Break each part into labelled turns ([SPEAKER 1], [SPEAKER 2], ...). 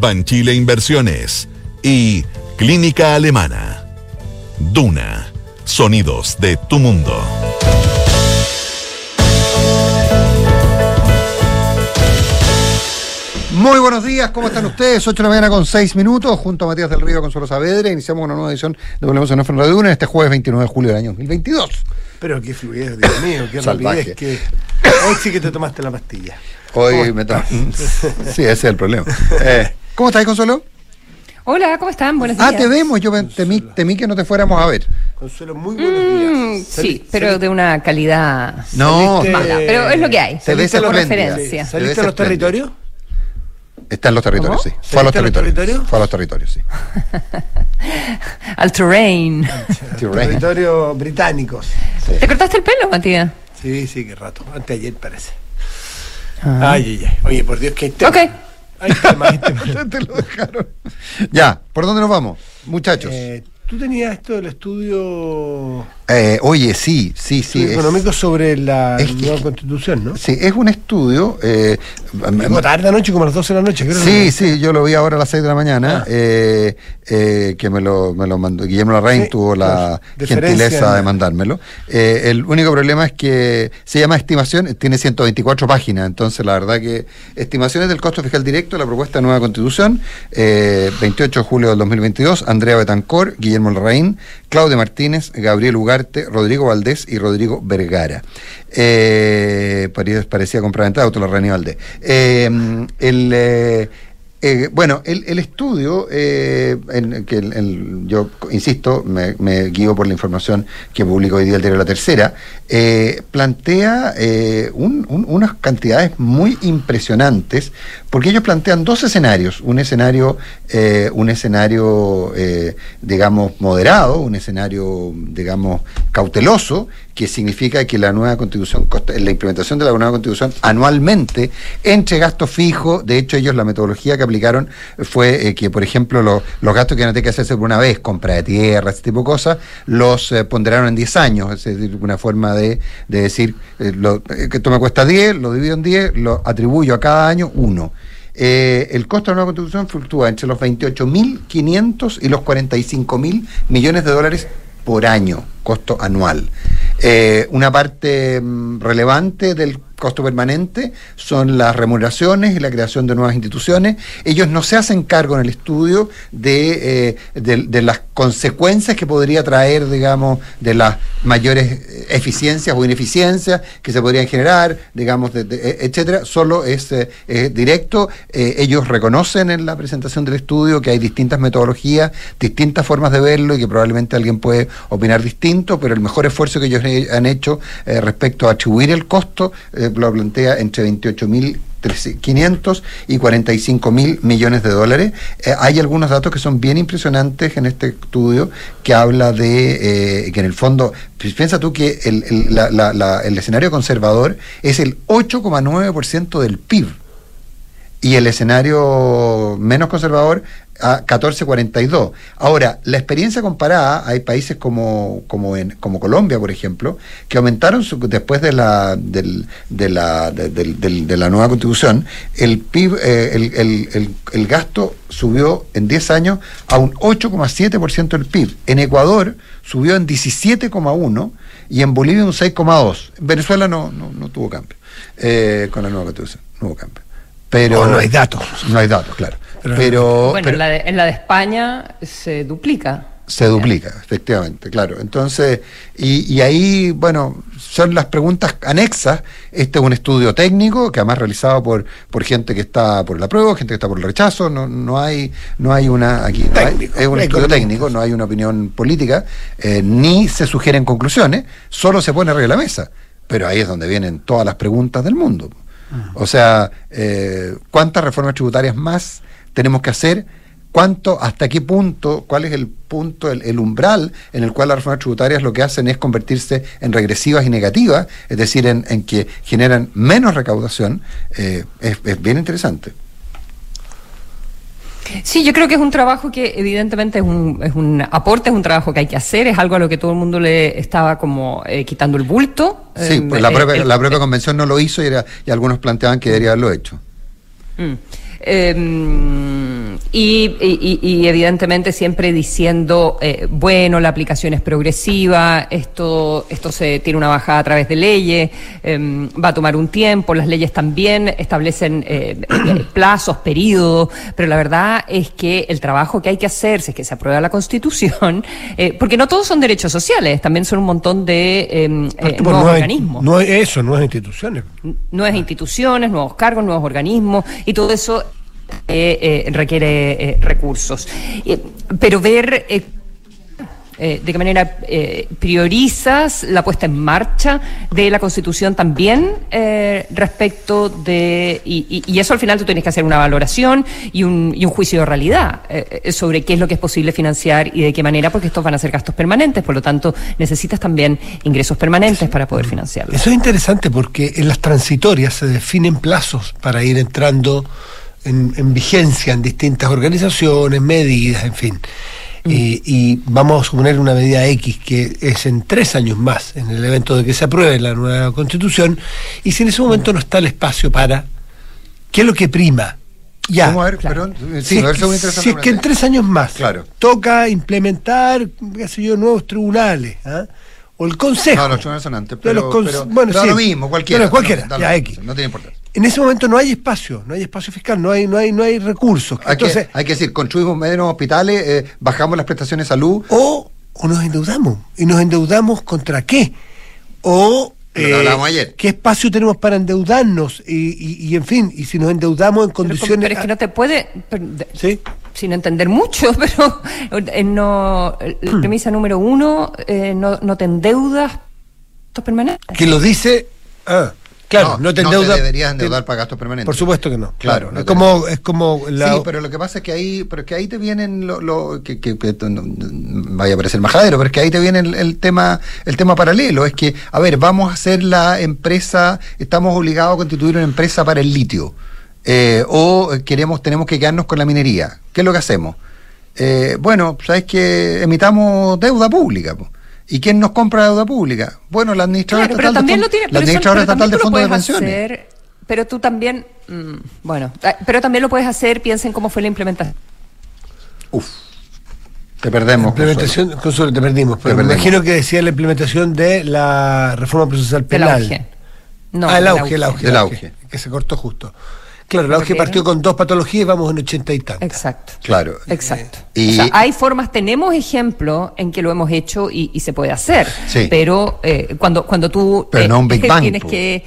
[SPEAKER 1] Banchile Inversiones y Clínica Alemana. Duna. Sonidos de tu mundo.
[SPEAKER 2] Muy buenos días, ¿cómo están ustedes? 8 de la mañana con 6 minutos, junto a Matías del Río Consuelo Saavedra. Iniciamos una nueva edición de Volvemos a Nuestra Radio Duna este jueves 29 de julio del año 2022.
[SPEAKER 3] Pero qué fluidez, Dios mío, qué
[SPEAKER 2] Salvaje.
[SPEAKER 3] rapidez. Que... Hoy sí que te tomaste la pastilla.
[SPEAKER 2] Hoy me tomo. Sí, ese es el problema. Eh, ¿Cómo estás, Consuelo?
[SPEAKER 4] Hola, ¿cómo están? Buenos días.
[SPEAKER 2] Ah, te vemos. Yo temí, temí que no te fuéramos a ver.
[SPEAKER 3] Consuelo, muy buenos
[SPEAKER 4] Mm,
[SPEAKER 3] días.
[SPEAKER 4] sí, pero de una calidad
[SPEAKER 2] No,
[SPEAKER 3] Saliste-
[SPEAKER 4] mala. Pero es lo que hay.
[SPEAKER 2] Se ve
[SPEAKER 4] Por referencia.
[SPEAKER 2] Sí.
[SPEAKER 3] ¿Saliste a los territorios?
[SPEAKER 2] Está en los territorios,
[SPEAKER 4] ¿Cómo?
[SPEAKER 2] sí. Fue a los
[SPEAKER 3] ¿Saliste a los
[SPEAKER 2] territorios.
[SPEAKER 3] territorios?
[SPEAKER 2] Fue a los territorios, sí.
[SPEAKER 4] Al terrain.
[SPEAKER 3] Territorios británicos.
[SPEAKER 4] ¿Te cortaste el pelo, Matías?
[SPEAKER 3] Sí, sí, qué rato. Anteayer parece. Ay, ay, ay. Oye, por Dios, que.
[SPEAKER 4] Ok.
[SPEAKER 3] Hay tema, hay tema.
[SPEAKER 2] Te lo dejaron. Ya, ¿por dónde nos vamos? Muchachos.
[SPEAKER 3] Eh, Tú tenías esto del estudio
[SPEAKER 2] Eh, oye, sí, sí, sí. es-
[SPEAKER 3] económico sobre la
[SPEAKER 2] es
[SPEAKER 3] nueva constitución, ¿no?
[SPEAKER 2] Sí, es un estudio. eh,
[SPEAKER 3] tarde anoche, como a las 12 de la noche, creo.
[SPEAKER 2] Sí, sí, yo lo vi ahora a las 6 de la mañana,
[SPEAKER 3] Ah.
[SPEAKER 2] eh, eh, que me lo, me lo mandó. Guillermo Larraín
[SPEAKER 3] Sí,
[SPEAKER 2] tuvo la
[SPEAKER 3] deferencia
[SPEAKER 2] gentileza de mandármelo. Eh, el único problema es que se llama estimación, tiene 124 páginas, entonces la verdad que estimaciones del costo fiscal directo, la propuesta de nueva constitución, eh, 28 de julio del 2022, Andrea Betancor, Guillermo Larraín, Claudio Martínez, Gabriel Rodrigo Valdés y Rodrigo Vergara. Eh, pare- parecía compraventa de auto, Larraín y Valdés. Eh, el... eh, eh, bueno, el, estudio, eh, en que yo insisto, me, guío por la información que publicó hoy día el diario La Tercera, plantea un- unas cantidades muy impresionantes, porque ellos plantean dos escenarios, un escenario, eh, un escenario, eh, digamos, moderado, un escenario, digamos, cauteloso, que significa que la nueva constitución, la implementación de la nueva constitución anualmente entre gastos fijos, de hecho ellos la metodología que aplicaron fue eh, que, por ejemplo, lo- los gastos que no tienen que hacerse por una vez, compra de tierra, ese tipo de cosas, los eh, ponderaron en 10 años, es decir, una forma de, de decir, eh, lo- que esto me cuesta 10, lo divido en 10, lo atribuyo a cada año 1. Eh, el costo de la nueva constitución fluctúa entre los 28.500 y los 45.000 millones de dólares por año, costo anual. Eh, una parte mm, relevante del costo permanente son las remuneraciones y la creación de nuevas instituciones. Ellos no se hacen cargo en el estudio de, eh, de, las consecuencias que podría traer, digamos, de las mayores eh, eficiencias o ineficiencias que se podrían generar, digamos, de- e- etcétera. Solo es, eh, directo. Ellos reconocen en la presentación del estudio que hay distintas metodologías, distintas formas de verlo y que probablemente alguien puede opinar distinto, pero el mejor esfuerzo que ellos han hecho respecto a atribuir el costo lo plantea entre 28.500 y 45 mil millones de dólares. Eh, hay algunos datos que son bien impresionantes en este estudio que habla de eh, que en el fondo, pues, piensa tú que el, el- la- la- la- el escenario conservador es el 8,9% del PIB y el escenario menos conservador a 14,42. Ahora, la experiencia comparada, hay países como, como, en, como Colombia, por ejemplo, que aumentaron su- después de la, del- de, la, de, de la nueva constitución, el PIB, eh, el, el- el- el gasto subió en 10 años a un 8,7% del PIB. En Ecuador subió en 17,1% y en Bolivia un 6,2%. En Venezuela no, no, no tuvo cambio eh, con la nueva constitución, no hubo cambio. Pero,
[SPEAKER 3] No, no hay datos.
[SPEAKER 2] No hay datos, claro.
[SPEAKER 3] Pero-
[SPEAKER 2] Pero,
[SPEAKER 4] bueno,
[SPEAKER 2] pero
[SPEAKER 4] en, la de, en la de España se duplica.
[SPEAKER 2] se duplica, efectivamente, claro. Entonces, y, y ahí, bueno, son las preguntas anexas. Este es un estudio técnico que además realizado por, por gente que está por el apruebo, gente que está por el rechazo. No, no hay, no hay una aquí no hay- es un estudio técnico, no hay una opinión política, eh, ni se sugieren conclusiones, solo se pone arriba de la mesa. Pero ahí es donde vienen todas las preguntas del mundo. O sea, eh, ¿cuántas reformas tributarias más tenemos que hacer, cuánto, hasta qué punto, cuál es el punto, el, el umbral en el cual las reformas tributarias lo que hacen es convertirse en regresivas y negativas, es decir, en, en que generan menos recaudación, eh, es, es bien interesante.
[SPEAKER 4] Sí, yo creo que es un trabajo que evidentemente es un, es un aporte, es un trabajo que hay que hacer, es algo a lo que todo el mundo le estaba como eh, quitando el bulto.
[SPEAKER 2] Sí,
[SPEAKER 4] Eh,
[SPEAKER 2] pues la
[SPEAKER 4] eh,
[SPEAKER 2] propia,
[SPEAKER 4] el-
[SPEAKER 2] la propia convención no lo hizo y, era- y algunos planteaban que debería haberlo hecho.
[SPEAKER 4] Mm. Eh, y, y- y- y evidentemente siempre diciendo, eh, bueno, la aplicación es progresiva, esto, esto se tiene una bajada a través de leyes, eh, va a tomar un tiempo, las leyes también establecen eh, eh, plazos, periodos, pero la verdad es que el trabajo que hay que hacer, si es que se aprueba la Constitución, porque no todos son derechos sociales, también son un montón de
[SPEAKER 3] Pues
[SPEAKER 4] nuevos
[SPEAKER 3] no
[SPEAKER 4] organismos
[SPEAKER 3] no es eso, nuevas instituciones.
[SPEAKER 4] nuevas instituciones, nuevos cargos, nuevos organismos y todo eso eh, eh, requiere eh, recursos. Pero ver eh, eh, de qué manera priorizas la puesta en marcha de la Constitución también eh, respecto de... Y, eso al final tú tienes que hacer una valoración y un, y un juicio de realidad sobre qué es lo que es posible financiar y de qué manera, porque estos van a ser gastos permanentes, por lo tanto necesitas también ingresos permanentes para poder financiarlos.
[SPEAKER 3] Eso es interesante porque en las transitorias se definen plazos para ir entrando en, en vigencia en distintas organizaciones, medidas, en fin. Y, y vamos a suponer una medida X que es en tres años más, en el evento de que se apruebe la nueva constitución, y si en ese momento no está el espacio para, ¿qué es lo que prima? Ya.
[SPEAKER 2] ¿Cómo? A ver,
[SPEAKER 4] claro.
[SPEAKER 2] perdón,
[SPEAKER 3] Si,
[SPEAKER 2] sí,
[SPEAKER 3] es,
[SPEAKER 2] a ver,
[SPEAKER 3] que-
[SPEAKER 2] según interesante
[SPEAKER 3] si es que en tres años más
[SPEAKER 2] Claro.
[SPEAKER 3] toca implementar, qué sé yo, nuevos tribunales, ¿ah? o el Consejo.
[SPEAKER 2] No, los tribunales son antes, pero,
[SPEAKER 3] los
[SPEAKER 2] pero
[SPEAKER 3] bueno,
[SPEAKER 2] da
[SPEAKER 3] sí.
[SPEAKER 2] lo mismo, cualquiera.
[SPEAKER 3] Pero cualquiera, ya, X.
[SPEAKER 2] No tiene importancia.
[SPEAKER 3] En ese momento no hay espacio, no hay espacio fiscal, no hay, no hay, no hay recursos.
[SPEAKER 2] Hay,
[SPEAKER 3] Entonces,
[SPEAKER 2] que, hay que decir, construimos menos hospitales, eh, bajamos las prestaciones de salud.
[SPEAKER 3] o, o nos endeudamos. ¿Y nos endeudamos contra qué? O eh,
[SPEAKER 2] ayer.
[SPEAKER 3] qué espacio tenemos para endeudarnos y, y- y, en fin, y si nos endeudamos en condiciones...
[SPEAKER 4] pero es que no te puede, pero de-
[SPEAKER 3] Sí.
[SPEAKER 4] sin entender mucho, pero eh, no, la premisa número uno, eh, no, no te endeudas permanentes.
[SPEAKER 3] Que lo dice... Ah, claro, no, te endeudas...
[SPEAKER 2] deberías endeudar para gastos permanentes.
[SPEAKER 3] Por supuesto que no.
[SPEAKER 2] Claro, no
[SPEAKER 3] es,
[SPEAKER 2] te-
[SPEAKER 3] como, es como la...
[SPEAKER 2] Sí, pero lo que pasa es que ahí, pero es que ahí te vienen lo, lo- que, que- que no- no- vaya a parecer majadero, pero es que ahí te viene el, el tema, el tema paralelo, es que, a ver, vamos a hacer la empresa, estamos obligados a constituir una empresa para el litio, eh, o queremos, tenemos que quedarnos con la minería. ¿Qué es lo que hacemos? Eh, bueno, sabes que emitamos deuda pública. po. ¿Y quién nos compra deuda pública? Bueno, la administradora
[SPEAKER 4] Claro, pero
[SPEAKER 2] estatal de
[SPEAKER 4] tiene,
[SPEAKER 2] la
[SPEAKER 4] eso-
[SPEAKER 2] administradora estatal de fondos de pensiones.
[SPEAKER 4] hacer, pero tú también, mm, bueno, ah, pero también lo puedes hacer, piensa en cómo fue la implementación.
[SPEAKER 2] Uf, te perdemos.
[SPEAKER 3] Implementación, Consuelo, te perdimos, pero
[SPEAKER 2] Te
[SPEAKER 3] me
[SPEAKER 2] perdemos.
[SPEAKER 3] imagino que decía la implementación de la reforma procesal penal.
[SPEAKER 4] auge. No,
[SPEAKER 3] ah, el auge, el auge. El
[SPEAKER 2] auge.
[SPEAKER 3] Que se cortó justo. Claro, el auge
[SPEAKER 4] Porque-
[SPEAKER 3] partió con dos patologías y vamos en ochenta y tantas.
[SPEAKER 4] Exacto.
[SPEAKER 2] Claro.
[SPEAKER 4] Exacto.
[SPEAKER 2] Y-
[SPEAKER 4] O sea, hay formas, tenemos ejemplos en que lo hemos hecho y, y se puede hacer.
[SPEAKER 2] Sí.
[SPEAKER 4] Pero eh, cuando, cuando tú
[SPEAKER 2] Pero
[SPEAKER 4] eh,
[SPEAKER 2] no un Big Bang,
[SPEAKER 4] tienes
[SPEAKER 2] po.
[SPEAKER 4] que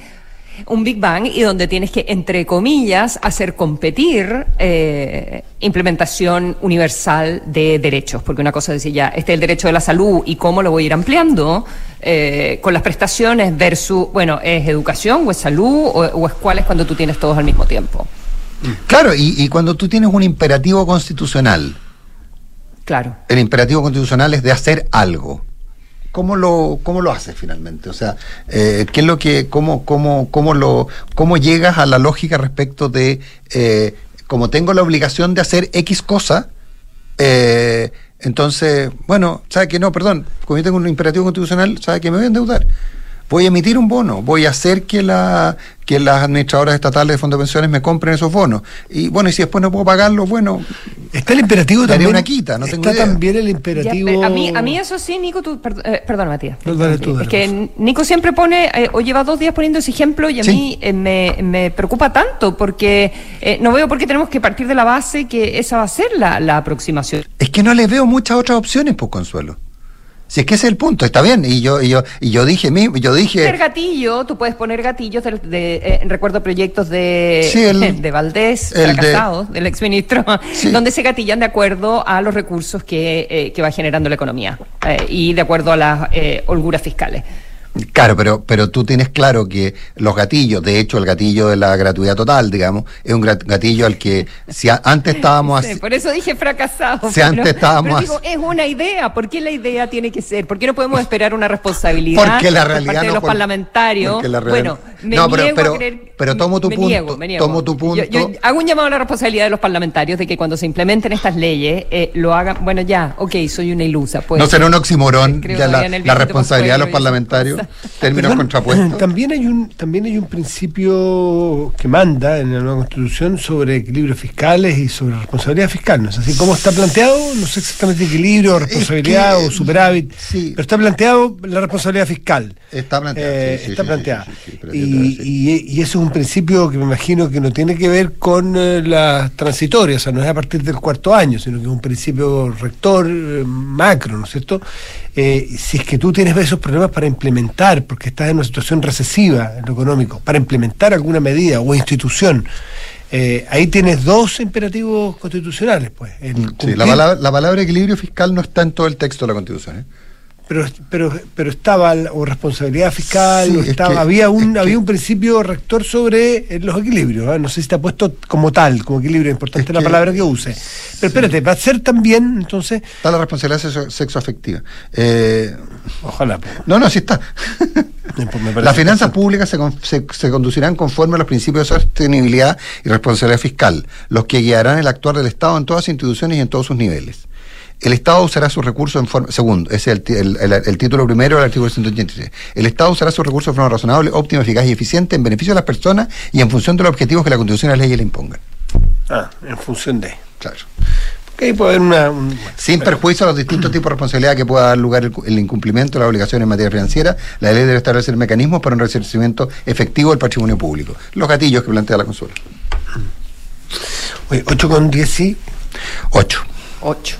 [SPEAKER 4] un Big Bang y donde tienes que, entre comillas, hacer competir eh, implementación universal de derechos. Porque una cosa es decir, ya, este es el derecho de la salud y cómo lo voy a ir ampliando eh, con las prestaciones versus, bueno, ¿es educación o es salud o, o es cuál es cuando tú tienes todos al mismo tiempo?
[SPEAKER 2] Claro, y, y cuando tú tienes un imperativo constitucional,
[SPEAKER 4] Claro.
[SPEAKER 2] el imperativo constitucional es de hacer algo. ¿Cómo lo, cómo lo haces finalmente? O sea, eh, ¿qué es lo que, cómo, cómo, cómo lo, cómo llegas a la lógica respecto de, eh, como tengo la obligación de hacer X cosa, eh, entonces, bueno, sabe que no, perdón, como yo tengo un imperativo constitucional, sabe que me voy a endeudar. Voy a emitir un bono, voy a hacer que la que las administradoras estatales de fondos de pensiones me compren esos bonos. Y bueno, y si después no puedo pagarlo, bueno,
[SPEAKER 3] Está el imperativo también.
[SPEAKER 2] una quita, no tengo
[SPEAKER 3] Está
[SPEAKER 2] idea.
[SPEAKER 3] también el imperativo.
[SPEAKER 4] a, mí, a mí eso sí, Nico, tú, perd- eh, perdona Matías.
[SPEAKER 3] No, dale tú, dale,
[SPEAKER 4] es que Nico siempre pone, eh, o lleva dos días poniendo ese ejemplo y a
[SPEAKER 2] Sí.
[SPEAKER 4] mí eh, me, me preocupa tanto porque eh, no veo por qué tenemos que partir de la base que esa va a ser la, la aproximación.
[SPEAKER 2] Es que no les veo muchas otras opciones, pues Consuelo. Si es que ese es el punto, está bien. Y yo, y yo, y yo dije, mi- yo
[SPEAKER 4] El
[SPEAKER 2] dije,
[SPEAKER 4] gatillo, tú puedes poner gatillos de, de, eh, recuerdo proyectos de,
[SPEAKER 2] Sí, el-
[SPEAKER 4] de Valdés,
[SPEAKER 2] el de-
[SPEAKER 4] del exministro,
[SPEAKER 2] Sí.
[SPEAKER 4] donde se gatillan de acuerdo a los recursos que, eh, que va generando la economía eh, y de acuerdo a las eh, holguras fiscales.
[SPEAKER 2] Claro, pero, pero tú tienes claro que los gatillos, de hecho el gatillo de la gratuidad total, digamos, es un gatillo al que si antes estábamos
[SPEAKER 4] así... por eso dije fracasado.
[SPEAKER 2] Si antes estábamos
[SPEAKER 4] digo, es una idea, ¿por qué la idea tiene que ser? ¿Por qué no podemos esperar una responsabilidad
[SPEAKER 2] porque la realidad
[SPEAKER 4] parte de los parlamentarios? bueno, me
[SPEAKER 2] no, pero, pero, pero tomo tu punto, tomo tu punto.
[SPEAKER 4] Yo, hago un llamado a la responsabilidad de los parlamentarios de que cuando se implementen estas leyes eh, lo hagan, bueno ya, ok, soy una ilusa.
[SPEAKER 2] Pues, no será un oximorón ya la, la responsabilidad de los parlamentarios términos contrapuestos.
[SPEAKER 3] También hay un también hay un principio que manda en la nueva constitución sobre equilibrios fiscales y sobre responsabilidad fiscal. ¿no es así? ¿Cómo está planteado? No sé exactamente equilibrio, responsabilidad o superávit, pero está planteado la responsabilidad fiscal.
[SPEAKER 2] Está planteado.
[SPEAKER 3] Eh, está planteada. Y, eso es un principio que me imagino que no tiene que ver con eh, las transitorias, o sea, no es a partir del cuarto año, sino que es un principio rector eh, macro, ¿no es cierto? si es que tú tienes esos problemas para implementar, porque estás en una situación recesiva en lo económico, para implementar alguna medida o institución, eh, ahí tienes dos imperativos constitucionales, pues.
[SPEAKER 2] Sí, la, palabra, la palabra equilibrio fiscal no está en todo el texto de la Constitución. ¿eh?
[SPEAKER 3] Pero, pero, pero estaba o responsabilidad fiscal, estaba, había un había un principio rector sobre eh, los equilibrios. ¿eh? No sé si está puesto como tal, como equilibrio, importante la palabra que use. Pero espérate, va a ser también, entonces.
[SPEAKER 2] Está la responsabilidad sexoafectiva. Eh,
[SPEAKER 3] Ojalá.
[SPEAKER 2] No, no, sí está. Pues Las finanzas públicas se, se, se, conducirán conforme a los principios de sostenibilidad y responsabilidad fiscal, los que guiarán el actuar del Estado en todas las instituciones y en todos sus niveles el Estado usará sus recursos en forma. Segundo, ese es el, título primero del artículo 183. El Estado usará sus recursos de forma razonable, óptima, eficaz y eficiente en beneficio de las personas y en función de los objetivos que la Constitución y las leyes le impongan.
[SPEAKER 3] Ah, en función de.
[SPEAKER 2] Claro.
[SPEAKER 3] Okay, puede haber una,
[SPEAKER 2] Sin perjuicio a los distintos tipos de responsabilidad que pueda dar lugar el, incumplimiento de las obligaciones en materia financiera, la ley debe establecer mecanismos para un resarcimiento efectivo del patrimonio público. Los gatillos que plantea la consulta.
[SPEAKER 3] Oye, 8 con 10 sí.
[SPEAKER 2] 8.
[SPEAKER 4] 8.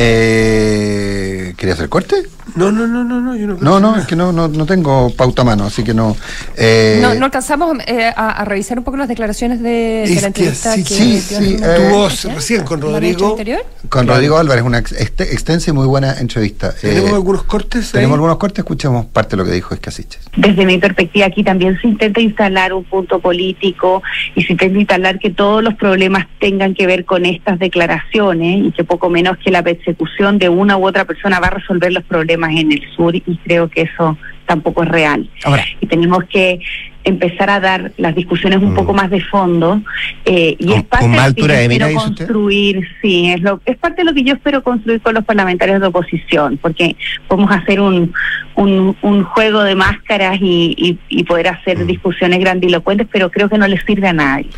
[SPEAKER 2] Eh, ¿Quería hacer corte?
[SPEAKER 3] No, no, no, no, no,
[SPEAKER 2] yo no. No, no, es que no, no, no tengo pauta a mano, así que no.
[SPEAKER 4] Eh, no, no alcanzamos eh, a, revisar un poco las declaraciones de, la entrevista que,
[SPEAKER 3] sí, sí, tuvo recién con Rodrigo.
[SPEAKER 2] Con Rodrigo Álvarez, una extensa y muy buena entrevista.
[SPEAKER 3] ¿Tenemos algunos cortes?
[SPEAKER 2] Tenemos algunos cortes, escuchemos parte de lo que dijo Escasiches.
[SPEAKER 5] Desde mi perspectiva, aquí también se intenta instalar un punto político y se intenta instalar que todos los problemas tengan que ver con estas declaraciones y que poco menos que la persecución de una u otra persona va a resolver los problemas en el sur y creo que eso tampoco es real. y tenemos que empezar a dar las discusiones un poco mm. más de fondo eh, y es parte de lo que yo espero construir, sí, es, lo, es parte de lo que yo espero construir con los parlamentarios de oposición, porque podemos hacer un, un, un juego de máscaras y, y, poder hacer mm. discusiones grandilocuentes, pero creo que no les sirve a nadie.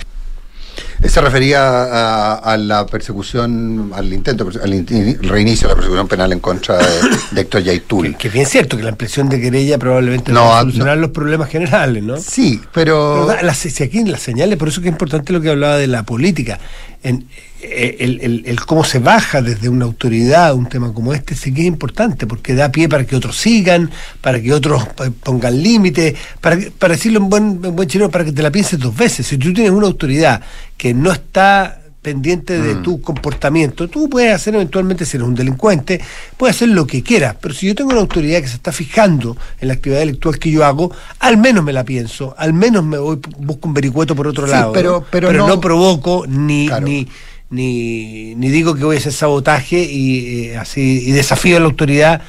[SPEAKER 2] Se refería a, la persecución, al intento, al reinicio de la persecución penal en contra de, Héctor Yaitul.
[SPEAKER 3] Que, es bien cierto que la ampliación de querella probablemente no, va a solucionar los problemas generales, ¿no?
[SPEAKER 2] Sí, pero...
[SPEAKER 3] si aquí las señales, por eso que es importante lo que hablaba de la política. En, eh, el, el, cómo se baja desde una autoridad un tema como este sí que es importante, porque da pie para que otros sigan, para que otros pongan límites, para, para decirlo en buen, buen chino, para que te la pienses dos veces. Si tú tienes una autoridad que no está pendiente de mm. tu comportamiento. Tú puedes hacer eventualmente, si eres un delincuente, puedes hacer lo que quieras, pero si yo tengo una autoridad que se está fijando en la actividad intelectual que yo hago, al menos me la pienso, al menos me voy, busco un vericueto por otro lado.
[SPEAKER 2] Pero,
[SPEAKER 3] pero, no, provoco ni, ni ni, ni digo que voy a hacer sabotaje y eh, así y desafío a la autoridad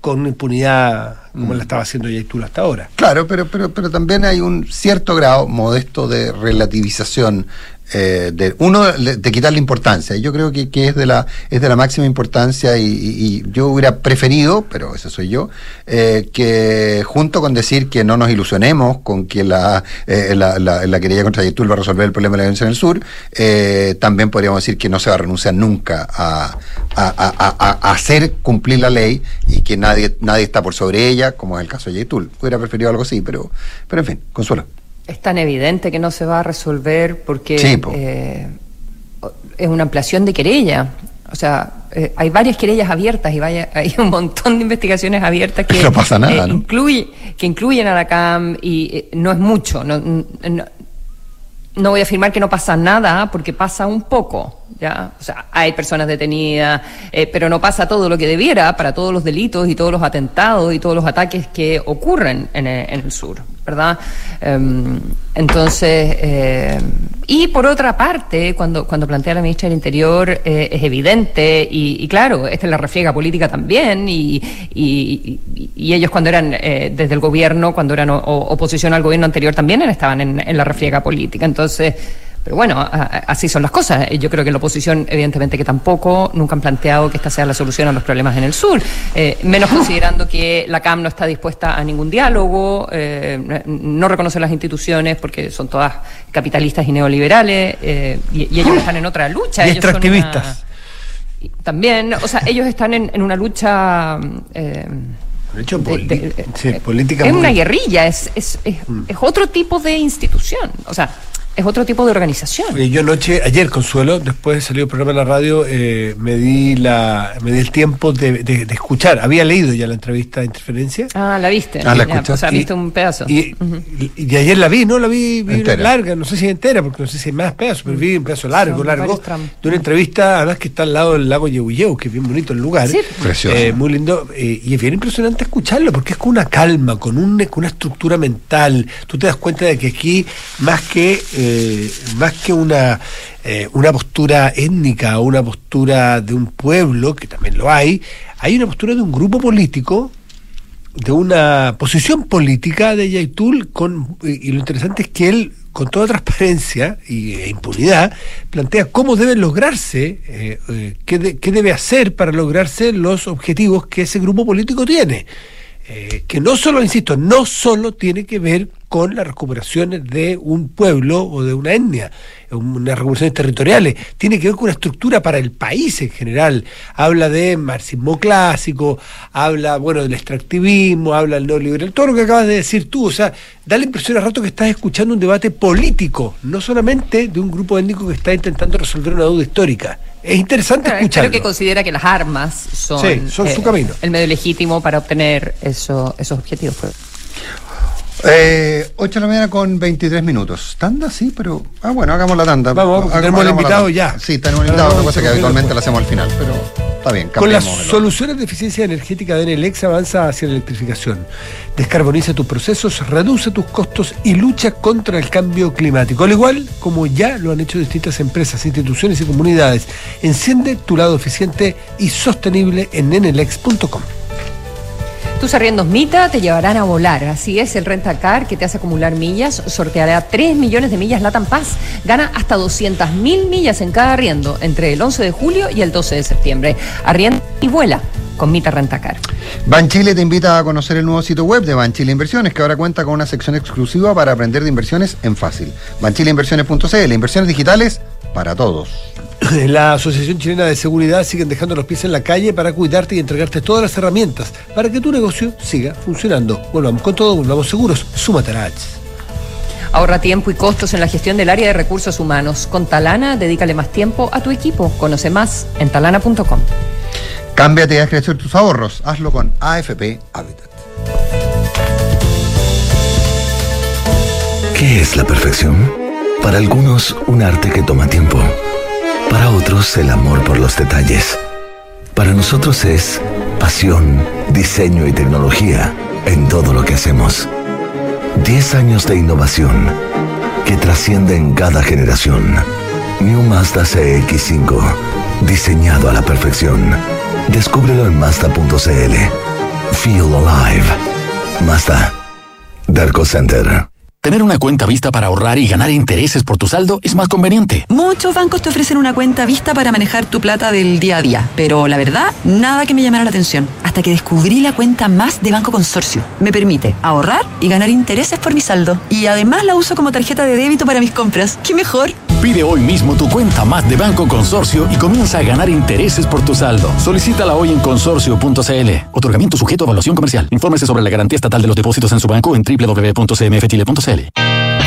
[SPEAKER 3] con impunidad como la mm. estaba haciendo Yaitul hasta ahora.
[SPEAKER 2] Claro, pero, pero, pero también hay un cierto grado modesto de relativización eh, de, uno, de quitarle importancia. Yo creo que, que, es, de la, es de la máxima importancia y, yo hubiera preferido, pero eso soy yo, eh, que junto con decir que no nos ilusionemos con que la, eh, la, la, querella contra Yetul va a resolver el problema de la violencia en el sur, también podríamos decir que no se va a renunciar nunca a, a, hacer cumplir la ley y que nadie, nadie está por sobre ella, como es el caso de Yetul. Hubiera preferido algo así, pero, pero en fin, consuelo
[SPEAKER 4] es tan evidente que no se va a resolver porque eh, es una ampliación de querella. O sea, eh, hay varias querellas abiertas y vaya, hay un montón de investigaciones abiertas que,
[SPEAKER 2] no pasa nada,
[SPEAKER 4] eh, Incluye, que incluyen a la CAM y no es mucho. No, no, voy a afirmar que no pasa nada porque pasa un poco. ¿Ya? O sea, hay personas detenidas, eh, pero no pasa todo lo que debiera para todos los delitos y todos los atentados y todos los ataques que ocurren en el, en el sur, ¿verdad? Em, entonces, eh, y por otra parte, cuando, cuando plantea la ministra del Interior, eh, es evidente, y, claro, esta es la refriega política también, y, y, ellos cuando eran desde el gobierno, cuando eran o, oposición al gobierno anterior, también estaban en, en la refriega política. Entonces, pero bueno, así son las cosas. Yo creo que la oposición, evidentemente, que tampoco nunca han planteado que esta sea la solución a los problemas en el sur. Eh, menos considerando que la CAM no está dispuesta a ningún diálogo, eh, no reconoce las instituciones porque son todas capitalistas y neoliberales, eh, y, y, ellos están en otra lucha.
[SPEAKER 3] Y extractivistas.
[SPEAKER 4] Una, también, o sea, ellos están en, en una lucha.
[SPEAKER 3] Eh, de hecho, de, de, sí, política.
[SPEAKER 4] Es una guerrilla, es, es, es, mm. es otro tipo de institución. O sea, es otro tipo de organización.
[SPEAKER 3] Yo anoche, ayer Consuelo, después salió el programa en la radio, eh, me di la, me di el tiempo de, de, de, escuchar. Había leído ya la entrevista de interferencia.
[SPEAKER 4] Ah, la viste.
[SPEAKER 3] Ah, la escuché.
[SPEAKER 4] O sea, viste un pedazo.
[SPEAKER 3] Y, uh -huh. y, y, ayer la vi, ¿no? La vi, vi larga, no sé si entera, porque no sé si hay más pedazos, pero vi un pedazo largo, largo, de una entrevista, además que está al lado del lago Yeuyeu, que es bien bonito el lugar.
[SPEAKER 4] Sí.
[SPEAKER 3] Precioso. Eh, muy lindo. Eh, y es bien impresionante escucharlo, porque es con una calma, con, un, con una estructura mental. Tú te das cuenta de que aquí, más que eh, más que una, eh, una postura étnica o una postura de un pueblo, que también lo hay, hay una postura de un grupo político, de una posición política de Yaitul, con, y lo interesante es que él, con toda transparencia e impunidad, plantea cómo deben lograrse, eh, eh, qué debe hacer para lograrse los objetivos que ese grupo político tiene. Eh, que no solo, insisto, no solo tiene que ver con las recuperaciones de un pueblo o de una etnia, unas recuperaciones territoriales, tiene que ver con una estructura para el país en general. Habla de marxismo clásico, habla, bueno, del extractivismo, habla del neoliberal, todo lo que acabas de decir tú, o sea, da la impresión a rato que estás escuchando un debate político, no solamente de un grupo étnico que está intentando resolver una duda histórica. Es interesante
[SPEAKER 4] claro,
[SPEAKER 3] escucharlo.
[SPEAKER 4] Creo que considera que las armas son,
[SPEAKER 3] sí, son eh, su camino.
[SPEAKER 4] el medio legítimo para obtener eso, esos objetivos.
[SPEAKER 2] Eh, 8 de la mañana con 23 minutos. ¿Tanda? Sí, pero. Ah, bueno, hagamos la tanda.
[SPEAKER 3] Vamos, hagamos, tenemos el invitado ya.
[SPEAKER 2] Sí, tenemos el invitado, una cosa que habitualmente la hacemos al final, pero está bien.
[SPEAKER 3] Con las soluciones de eficiencia energética de Enelex avanza hacia la electrificación. Descarboniza tus procesos, reduce tus costos y lucha contra el cambio climático. Al igual como ya lo han hecho distintas empresas, instituciones y comunidades. Enciende tu lado eficiente y sostenible en enelex.com.
[SPEAKER 4] Tus arriendos Mita te llevarán a volar. Así es, el Rentacar que te hace acumular millas sorteará 3 millones de millas Latam Paz. Gana hasta 200 mil millas en cada arriendo entre el 11 de julio y el 12 de septiembre. Arrienda y vuela con Mita Rentacar.
[SPEAKER 2] Banchile te invita a conocer el nuevo sitio web de Banchile Inversiones, que ahora cuenta con una sección exclusiva para aprender de inversiones en fácil. Banchileinversiones.cl, inversiones digitales para todos.
[SPEAKER 3] La Asociación Chilena de Seguridad siguen dejando los pies en la calle para cuidarte y entregarte todas las herramientas para que tu negocio siga funcionando. Volvamos con todo, volvamos seguros. Súmate a
[SPEAKER 4] Ahorra tiempo y costos en la gestión del área de recursos humanos. Con Talana, dedícale más tiempo a tu equipo. Conoce más en talana.com.
[SPEAKER 2] Cámbiate y haz crecer tus ahorros. Hazlo con AFP Habitat.
[SPEAKER 6] ¿Qué es la perfección? Para algunos, un arte que toma tiempo. Para otros, el amor por los detalles. Para nosotros es pasión, diseño y tecnología en todo lo que hacemos. 10 años de innovación que trasciende en cada generación. New Mazda CX5, diseñado a la perfección. Descúbrelo en Mazda.cl. Feel alive. Mazda. Darko Center.
[SPEAKER 7] Tener una cuenta vista para ahorrar y ganar intereses por tu saldo es más conveniente.
[SPEAKER 8] Muchos bancos te ofrecen una cuenta vista para manejar tu plata del día a día, pero la verdad, nada que me llamara la atención, hasta que descubrí la cuenta más de Banco Consorcio. Me permite ahorrar y ganar intereses por mi saldo. Y además la uso como tarjeta de débito para mis compras. ¡Qué mejor!
[SPEAKER 7] Pide hoy mismo tu cuenta más de Banco Consorcio y comienza a ganar intereses por tu saldo. Solicítala hoy en consorcio.cl. Otorgamiento sujeto a evaluación comercial. Infórmese sobre la garantía estatal de los depósitos en su banco en www.cmfchile.cl. Vercelli.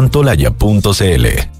[SPEAKER 1] santolaya.cl.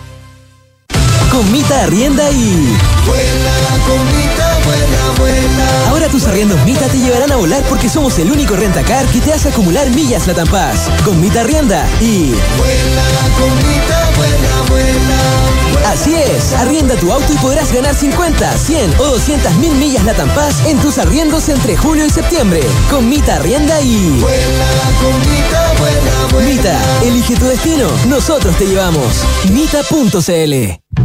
[SPEAKER 9] Con Mita Arrienda y...
[SPEAKER 10] Vuela con Mita, vuela, vuela.
[SPEAKER 9] Ahora tus arriendos Mita te llevarán a volar porque somos el único rentacar que te hace acumular millas Latam Paz. Con Mita Arrienda y...
[SPEAKER 10] Vuela con Mita, vuela, vuela.
[SPEAKER 9] Así es, arrienda tu auto y podrás ganar 50, 100 o 200 mil millas Latam Paz en tus arriendos entre julio y septiembre. Con Mita Arrienda y...
[SPEAKER 10] Vuela con Mita, vuela, vuela.
[SPEAKER 9] Mita, elige tu destino, nosotros te llevamos. Mita.cl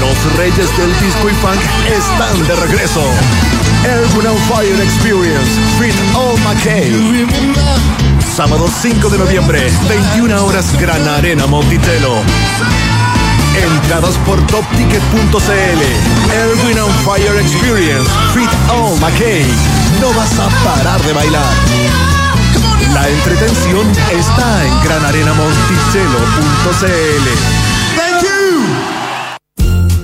[SPEAKER 11] Los reyes del disco y funk están de regreso. Urban on Fire Experience, Fit All McKay. Sábado 5 de noviembre, 21 horas, Gran Arena Montitelo. Entradas por topticket.cl. Erwin on Fire Experience, Fit All McKay. No vas a parar de bailar. La entretención está en granarenamonticello.cl.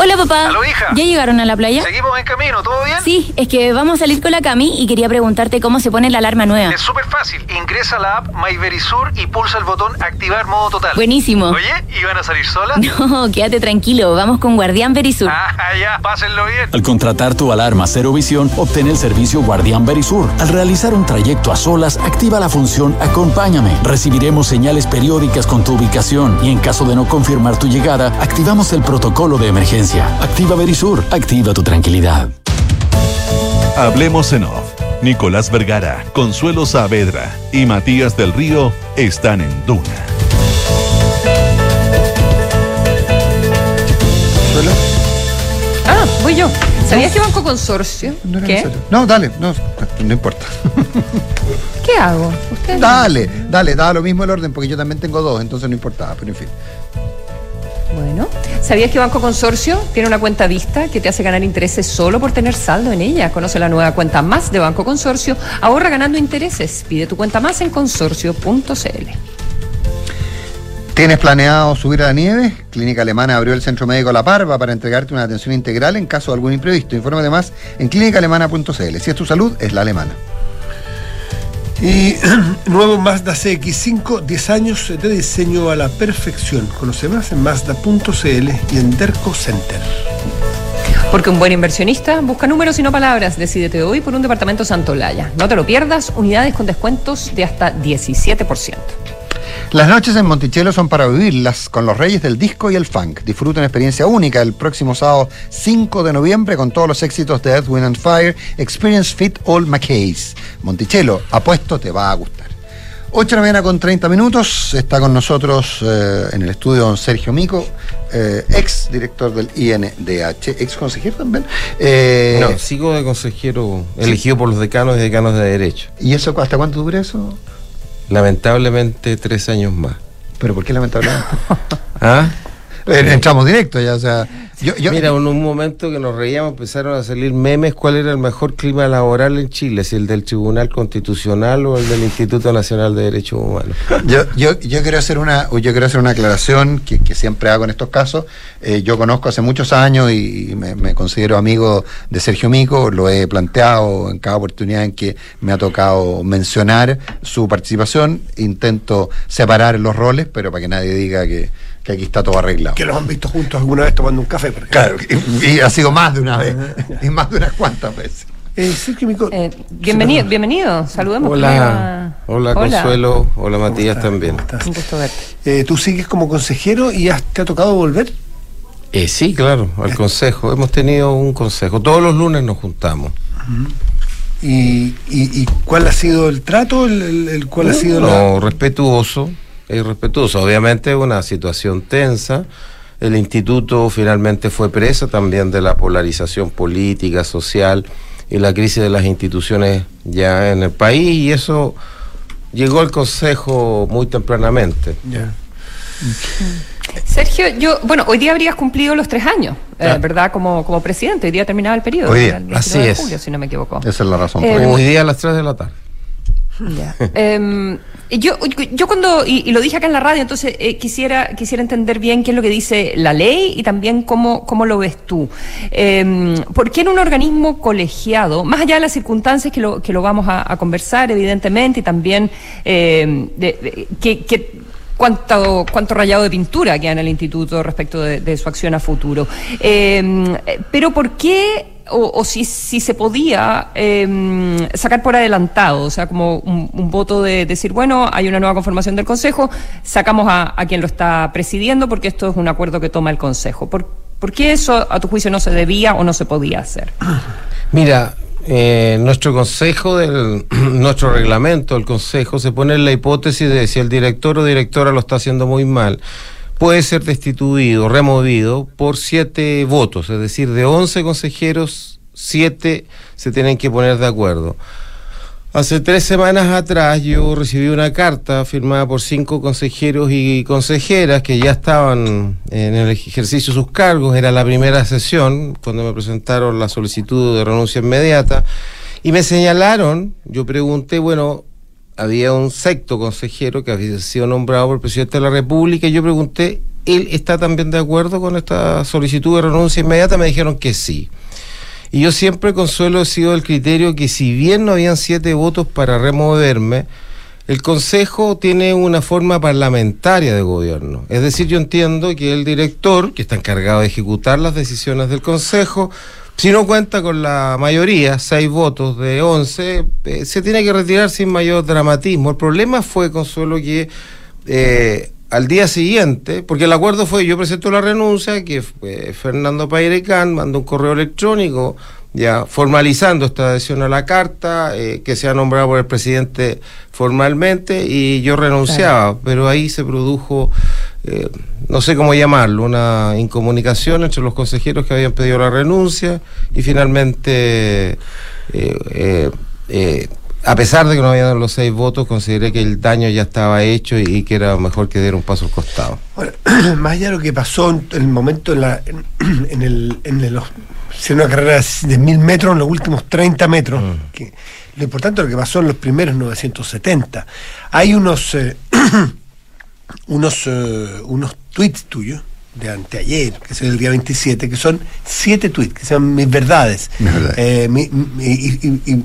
[SPEAKER 12] Hola papá.
[SPEAKER 13] ¿Aló, hija?
[SPEAKER 12] ¿Ya llegaron a la playa?
[SPEAKER 13] Seguimos en camino, ¿todo bien?
[SPEAKER 12] Sí, es que vamos a salir con la Cami y quería preguntarte cómo se pone la alarma nueva.
[SPEAKER 13] Es súper fácil. Ingresa a la app MyVerisur y pulsa el botón Activar modo total.
[SPEAKER 12] Buenísimo.
[SPEAKER 13] Oye, ¿y van a salir solas?
[SPEAKER 12] No, quédate tranquilo, vamos con Guardián Verisur.
[SPEAKER 13] Ah, ya, pásenlo bien.
[SPEAKER 7] Al contratar tu alarma Cero Visión, obtén el servicio Guardián Verisur. Al realizar un trayecto a solas, activa la función Acompáñame. Recibiremos señales periódicas con tu ubicación y en caso de no confirmar tu llegada, activamos el protocolo de emergencia. Activa Verisur, activa tu tranquilidad.
[SPEAKER 14] Hablemos en off. Nicolás Vergara, Consuelo Saavedra y Matías del Río están en Duna.
[SPEAKER 4] Ah, voy yo. ¿Sabías que Banco Consorcio?
[SPEAKER 2] No era
[SPEAKER 4] ¿Qué?
[SPEAKER 2] No, dale, no, no importa.
[SPEAKER 4] ¿Qué hago?
[SPEAKER 2] Dale, dale, da lo mismo el orden, porque yo también tengo dos, entonces no importaba, pero en fin.
[SPEAKER 4] Bueno, ¿sabías que Banco Consorcio tiene una cuenta vista que te hace ganar intereses solo por tener saldo en ella? Conoce la nueva cuenta más de Banco Consorcio. Ahorra ganando intereses. Pide tu cuenta más en consorcio.cl.
[SPEAKER 2] ¿Tienes planeado subir a la nieve? Clínica Alemana abrió el Centro Médico La Parva para entregarte una atención integral en caso de algún imprevisto. Infórmate más en clínicaalemana.cl. Si es tu salud, es la alemana.
[SPEAKER 3] Y nuevo Mazda CX5, 10 años de diseño a la perfección. Conoce más en Mazda.cl y en Derco Center.
[SPEAKER 4] Porque un buen inversionista busca números y no palabras. Decídete hoy por un departamento Santolaya. No te lo pierdas, unidades con descuentos de hasta 17%.
[SPEAKER 2] Las noches en Monticello son para vivirlas con los reyes del disco y el funk. Disfruta una experiencia única el próximo sábado 5 de noviembre con todos los éxitos de Wind and Fire. Experience Fit All McKays. Monticello, apuesto, te va a gustar. 8 de la mañana con 30 minutos. Está con nosotros eh, en el estudio don Sergio Mico, eh, ex director del INDH, ex consejero también. Eh,
[SPEAKER 15] no, sigo de consejero elegido por los decanos y decanos de Derecho.
[SPEAKER 2] ¿Y eso hasta cuánto dura eso?
[SPEAKER 15] Lamentablemente tres años más.
[SPEAKER 2] ¿Pero por qué lamentablemente?
[SPEAKER 15] ¿Ah?
[SPEAKER 2] Eh, Entramos directo ya, o sea. Yo, yo-
[SPEAKER 15] Mira, en un momento que nos reíamos empezaron a salir memes cuál era el mejor clima laboral en Chile, si el del Tribunal Constitucional o el del Instituto Nacional de Derechos Humanos.
[SPEAKER 2] Yo, yo, yo quiero hacer una, yo quiero hacer una aclaración que, que siempre hago en estos casos. Eh, yo conozco hace muchos años y, y me, me considero amigo de Sergio Mico, lo he planteado en cada oportunidad en que me ha tocado mencionar su participación. Intento separar los roles, pero para que nadie diga que, que aquí está todo arreglado.
[SPEAKER 3] Que los han visto juntos alguna vez tomando un café.
[SPEAKER 2] Claro, y, y ha sido más de una vez, y más de unas cuantas veces.
[SPEAKER 3] Eh,
[SPEAKER 4] Eh, bienvenido, bienvenido. Saludemos
[SPEAKER 15] Hola,
[SPEAKER 4] primero
[SPEAKER 15] hola,
[SPEAKER 4] a-
[SPEAKER 15] Consuelo, hola Matías también.
[SPEAKER 4] Un gusto verte.
[SPEAKER 3] eh, ¿tú sigues como consejero y has- te ha tocado volver?
[SPEAKER 15] Eh, sí, claro, al consejo. Hemos tenido un consejo. Todos los lunes nos juntamos.
[SPEAKER 3] ¿Y, y, y cuál ha sido el trato? El, el- el- ¿Cuál ha sido
[SPEAKER 15] No,
[SPEAKER 3] la...?
[SPEAKER 15] respetuoso, es respetuoso. Obviamente es una situación tensa. El instituto finalmente fue presa también de la polarización política, social y la crisis de las instituciones ya en el país y eso llegó al Consejo muy tempranamente.
[SPEAKER 4] Sergio, yo, bueno, hoy día habrías cumplido los tres años, eh. ¿verdad? Como, como presidente. Hoy día terminaba el periodo.
[SPEAKER 2] Hoy día.
[SPEAKER 4] el 29
[SPEAKER 15] Así
[SPEAKER 4] de
[SPEAKER 15] es.
[SPEAKER 4] julio, si no me equivoco.
[SPEAKER 2] Esa es la razón.
[SPEAKER 4] Eh,
[SPEAKER 15] Hoy día a las 3 de la tarde.
[SPEAKER 4] Ya. Em, yo, yo cuando, y, lo dije acá en la radio, entonces eh, quisiera, quisiera entender bien qué es lo que dice la ley y también cómo, cómo lo ves tú. Em, ¿Por qué en un organismo colegiado, más allá de las circunstancias que lo, que lo vamos a, conversar, evidentemente, y también em, de, de- cuánto, cuánto rayado de pintura queda en el instituto respecto de, su acción a futuro. Pero ¿por qué o, o si, si se podía eh, sacar por adelantado, o sea, como un, un voto de decir, bueno, hay una nueva conformación del Consejo, sacamos a, quien lo está presidiendo porque esto es un acuerdo que toma el Consejo. ¿Por, por qué eso, a tu juicio, no se debía o no se podía hacer?
[SPEAKER 15] Mira, eh, nuestro consejo, del, nuestro reglamento del consejo se pone en la hipótesis de si el director o directora lo está haciendo muy mal, puede ser destituido, removido por siete votos, es decir, de 11 consejeros, siete se tienen que poner de acuerdo. Hace tres semanas atrás yo recibí una carta firmada por cinco consejeros y consejeras que ya estaban en el ejercicio de sus cargos. Era la primera sesión cuando me presentaron la solicitud de renuncia inmediata y me señalaron, yo pregunté, bueno, había un sexto consejero que había sido nombrado por el presidente de la República y yo pregunté, ¿él está también de acuerdo con esta solicitud de renuncia inmediata? Me dijeron que sí. Y yo siempre, Consuelo, he sido del criterio que si bien no habían siete votos para removerme, el Consejo tiene una forma parlamentaria de gobierno. Es decir, yo entiendo que el director, que está encargado de ejecutar las decisiones del Consejo, si no cuenta con la mayoría, seis votos de once, eh, se tiene que retirar sin mayor dramatismo. El problema fue, Consuelo, que eh, al día siguiente, porque el acuerdo fue, yo presento la renuncia, que eh, Fernando Pairecán mandó un correo electrónico ya formalizando esta adhesión a la carta, eh, que se ha nombrado por el presidente formalmente, y yo renunciaba, pero ahí se produjo, eh, no sé cómo llamarlo, una incomunicación entre los consejeros que habían pedido la renuncia, y finalmente... eh, eh, eh, a pesar de que no habían los seis votos, consideré que el daño ya estaba hecho y, y que era mejor que diera un paso al costado.
[SPEAKER 3] Ahora, más allá de lo que pasó en el momento en, la, en, en el, en el- si una carrera de mil metros en los últimos 30 metros, que, lo importante es lo que pasó en los primeros 970. Hay unos eh, unos eh, unos tweets tuyos de anteayer, que es el día 27, que son siete tweets, que son mis verdades.
[SPEAKER 2] Mis verdades.
[SPEAKER 3] Eh, mi- mi- y, y- y-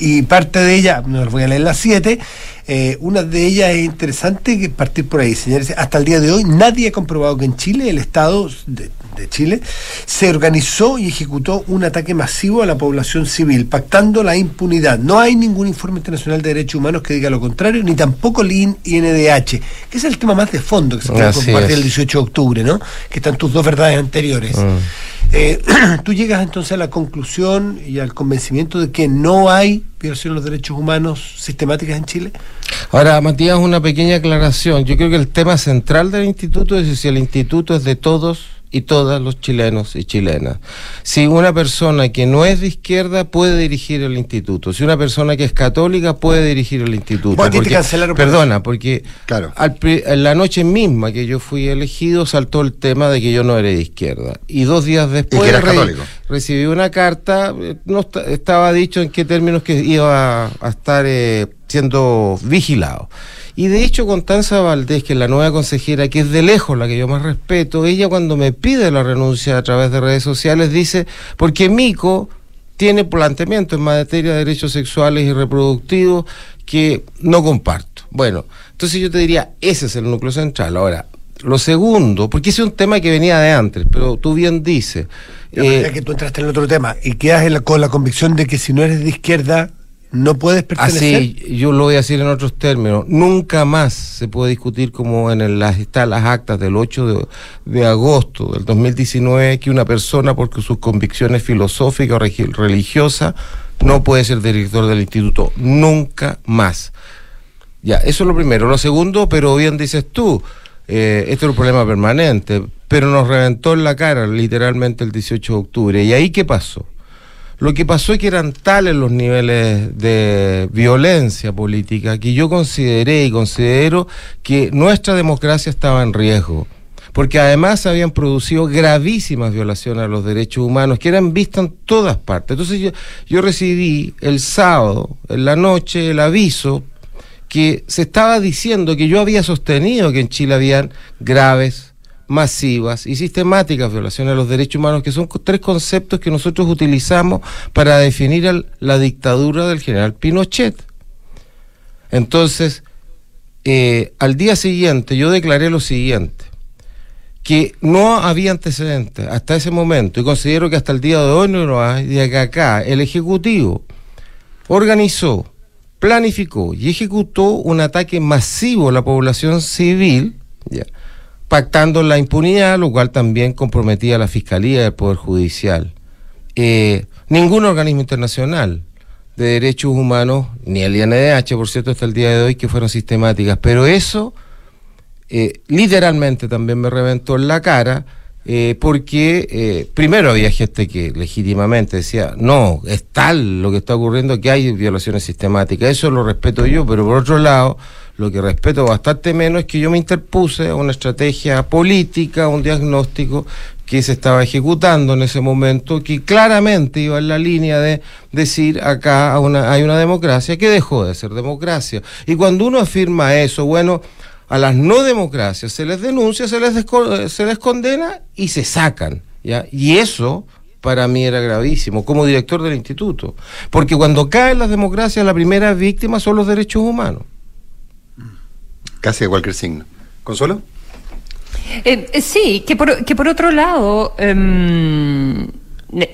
[SPEAKER 3] y parte de ella, no les voy a leer las siete, eh, una de ellas es interesante que partir por ahí, señores. Hasta el día de hoy nadie ha comprobado que en Chile el Estado de, de Chile, se organizó y ejecutó un ataque masivo a la población civil, pactando la impunidad. No hay ningún informe internacional de derechos humanos que diga lo contrario, ni tampoco el INDH, que es el tema más de fondo que se puede compartir el 18 de octubre, ¿no? Que están tus dos verdades anteriores. Mm. Eh, tú llegas entonces a la conclusión y al convencimiento de que no hay violación de los derechos humanos sistemáticas en Chile.
[SPEAKER 15] Ahora, Matías, una pequeña aclaración. Yo creo que el tema central del instituto es si el instituto es de todos y todas los chilenos y chilenas. Si una persona que no es de izquierda puede dirigir el instituto, si una persona que es católica puede dirigir el instituto. Porque, perdona, porque claro. en la noche misma que yo fui elegido saltó el tema de que yo no era de izquierda. Y dos días después recibí una carta, eh, no estaba dicho en qué términos que iba a, estar eh, siendo vigilado. Y de hecho, Constanza Valdés, que es la nueva consejera, que es de lejos la que yo más respeto, ella cuando me pide la renuncia a través de redes sociales dice, porque Mico tiene planteamiento en materia de derechos sexuales y reproductivos que no comparto. Bueno, entonces yo te diría, ese es el núcleo central. Ahora, lo segundo, porque ese es un tema que venía de antes, pero tú bien dices.
[SPEAKER 3] Eh, que tú entraste en el otro tema y quedas con la convicción de que si no eres de izquierda, no puedes pertenecer.
[SPEAKER 15] Así, yo lo voy a decir en otros términos. Nunca más se puede discutir como en las, están las actas del 8 de, agosto del 2019 que una persona, porque sus convicciones filosóficas o religiosas, no puede ser director del instituto. Nunca más. Ya, eso es lo primero. Lo segundo, pero bien dices tú, eh, esto es un problema permanente, pero nos reventó en la cara literalmente el 18 de octubre. ¿Y ahí qué pasó? Lo que pasó es que eran tales los niveles de violencia política que yo consideré y considero que nuestra democracia estaba en riesgo. Porque además se habían producido gravísimas violaciones a los derechos humanos que eran vistas en todas partes. Entonces yo, yo recibí el sábado, en la noche, el aviso que se estaba diciendo que yo había sostenido que en Chile habían graves masivas y sistemáticas violaciones a los derechos humanos, que son tres conceptos que nosotros utilizamos para definir la dictadura del general Pinochet. Entonces, eh, al día siguiente yo declaré lo siguiente, que no había antecedentes hasta ese momento, y considero que hasta el día de hoy no lo hay, de que acá el Ejecutivo organizó, planificó y ejecutó un ataque masivo a la población civil, ¿ya? Pactando la impunidad, lo cual también comprometía a la Fiscalía al Poder Judicial. Eh, ningún organismo internacional de derechos humanos, ni el INDH, por cierto, hasta el día de hoy, que fueron sistemáticas, pero eso eh, literalmente también me reventó en la cara, eh, porque primero había gente que legítimamente decía, no, es tal lo que está ocurriendo que hay violaciones sistemáticas, eso lo respeto yo, pero por otro lado, lo que respeto bastante menos es que yo me interpuse a una estrategia política, un diagnóstico que se estaba ejecutando en ese momento, que claramente iba en la línea de decir acá hay una democracia que dejó de ser democracia. Y cuando uno afirma eso, bueno, a las no democracias se les denuncia, se les, condena y se sacan. Y eso para mí era gravísimo como director del instituto, porque cuando caen las democracias la primera víctima son los derechos humanos
[SPEAKER 2] casi de cualquier signo. ¿Consuelo?
[SPEAKER 4] Eh, eh, sí, que por, que por otro lado, em,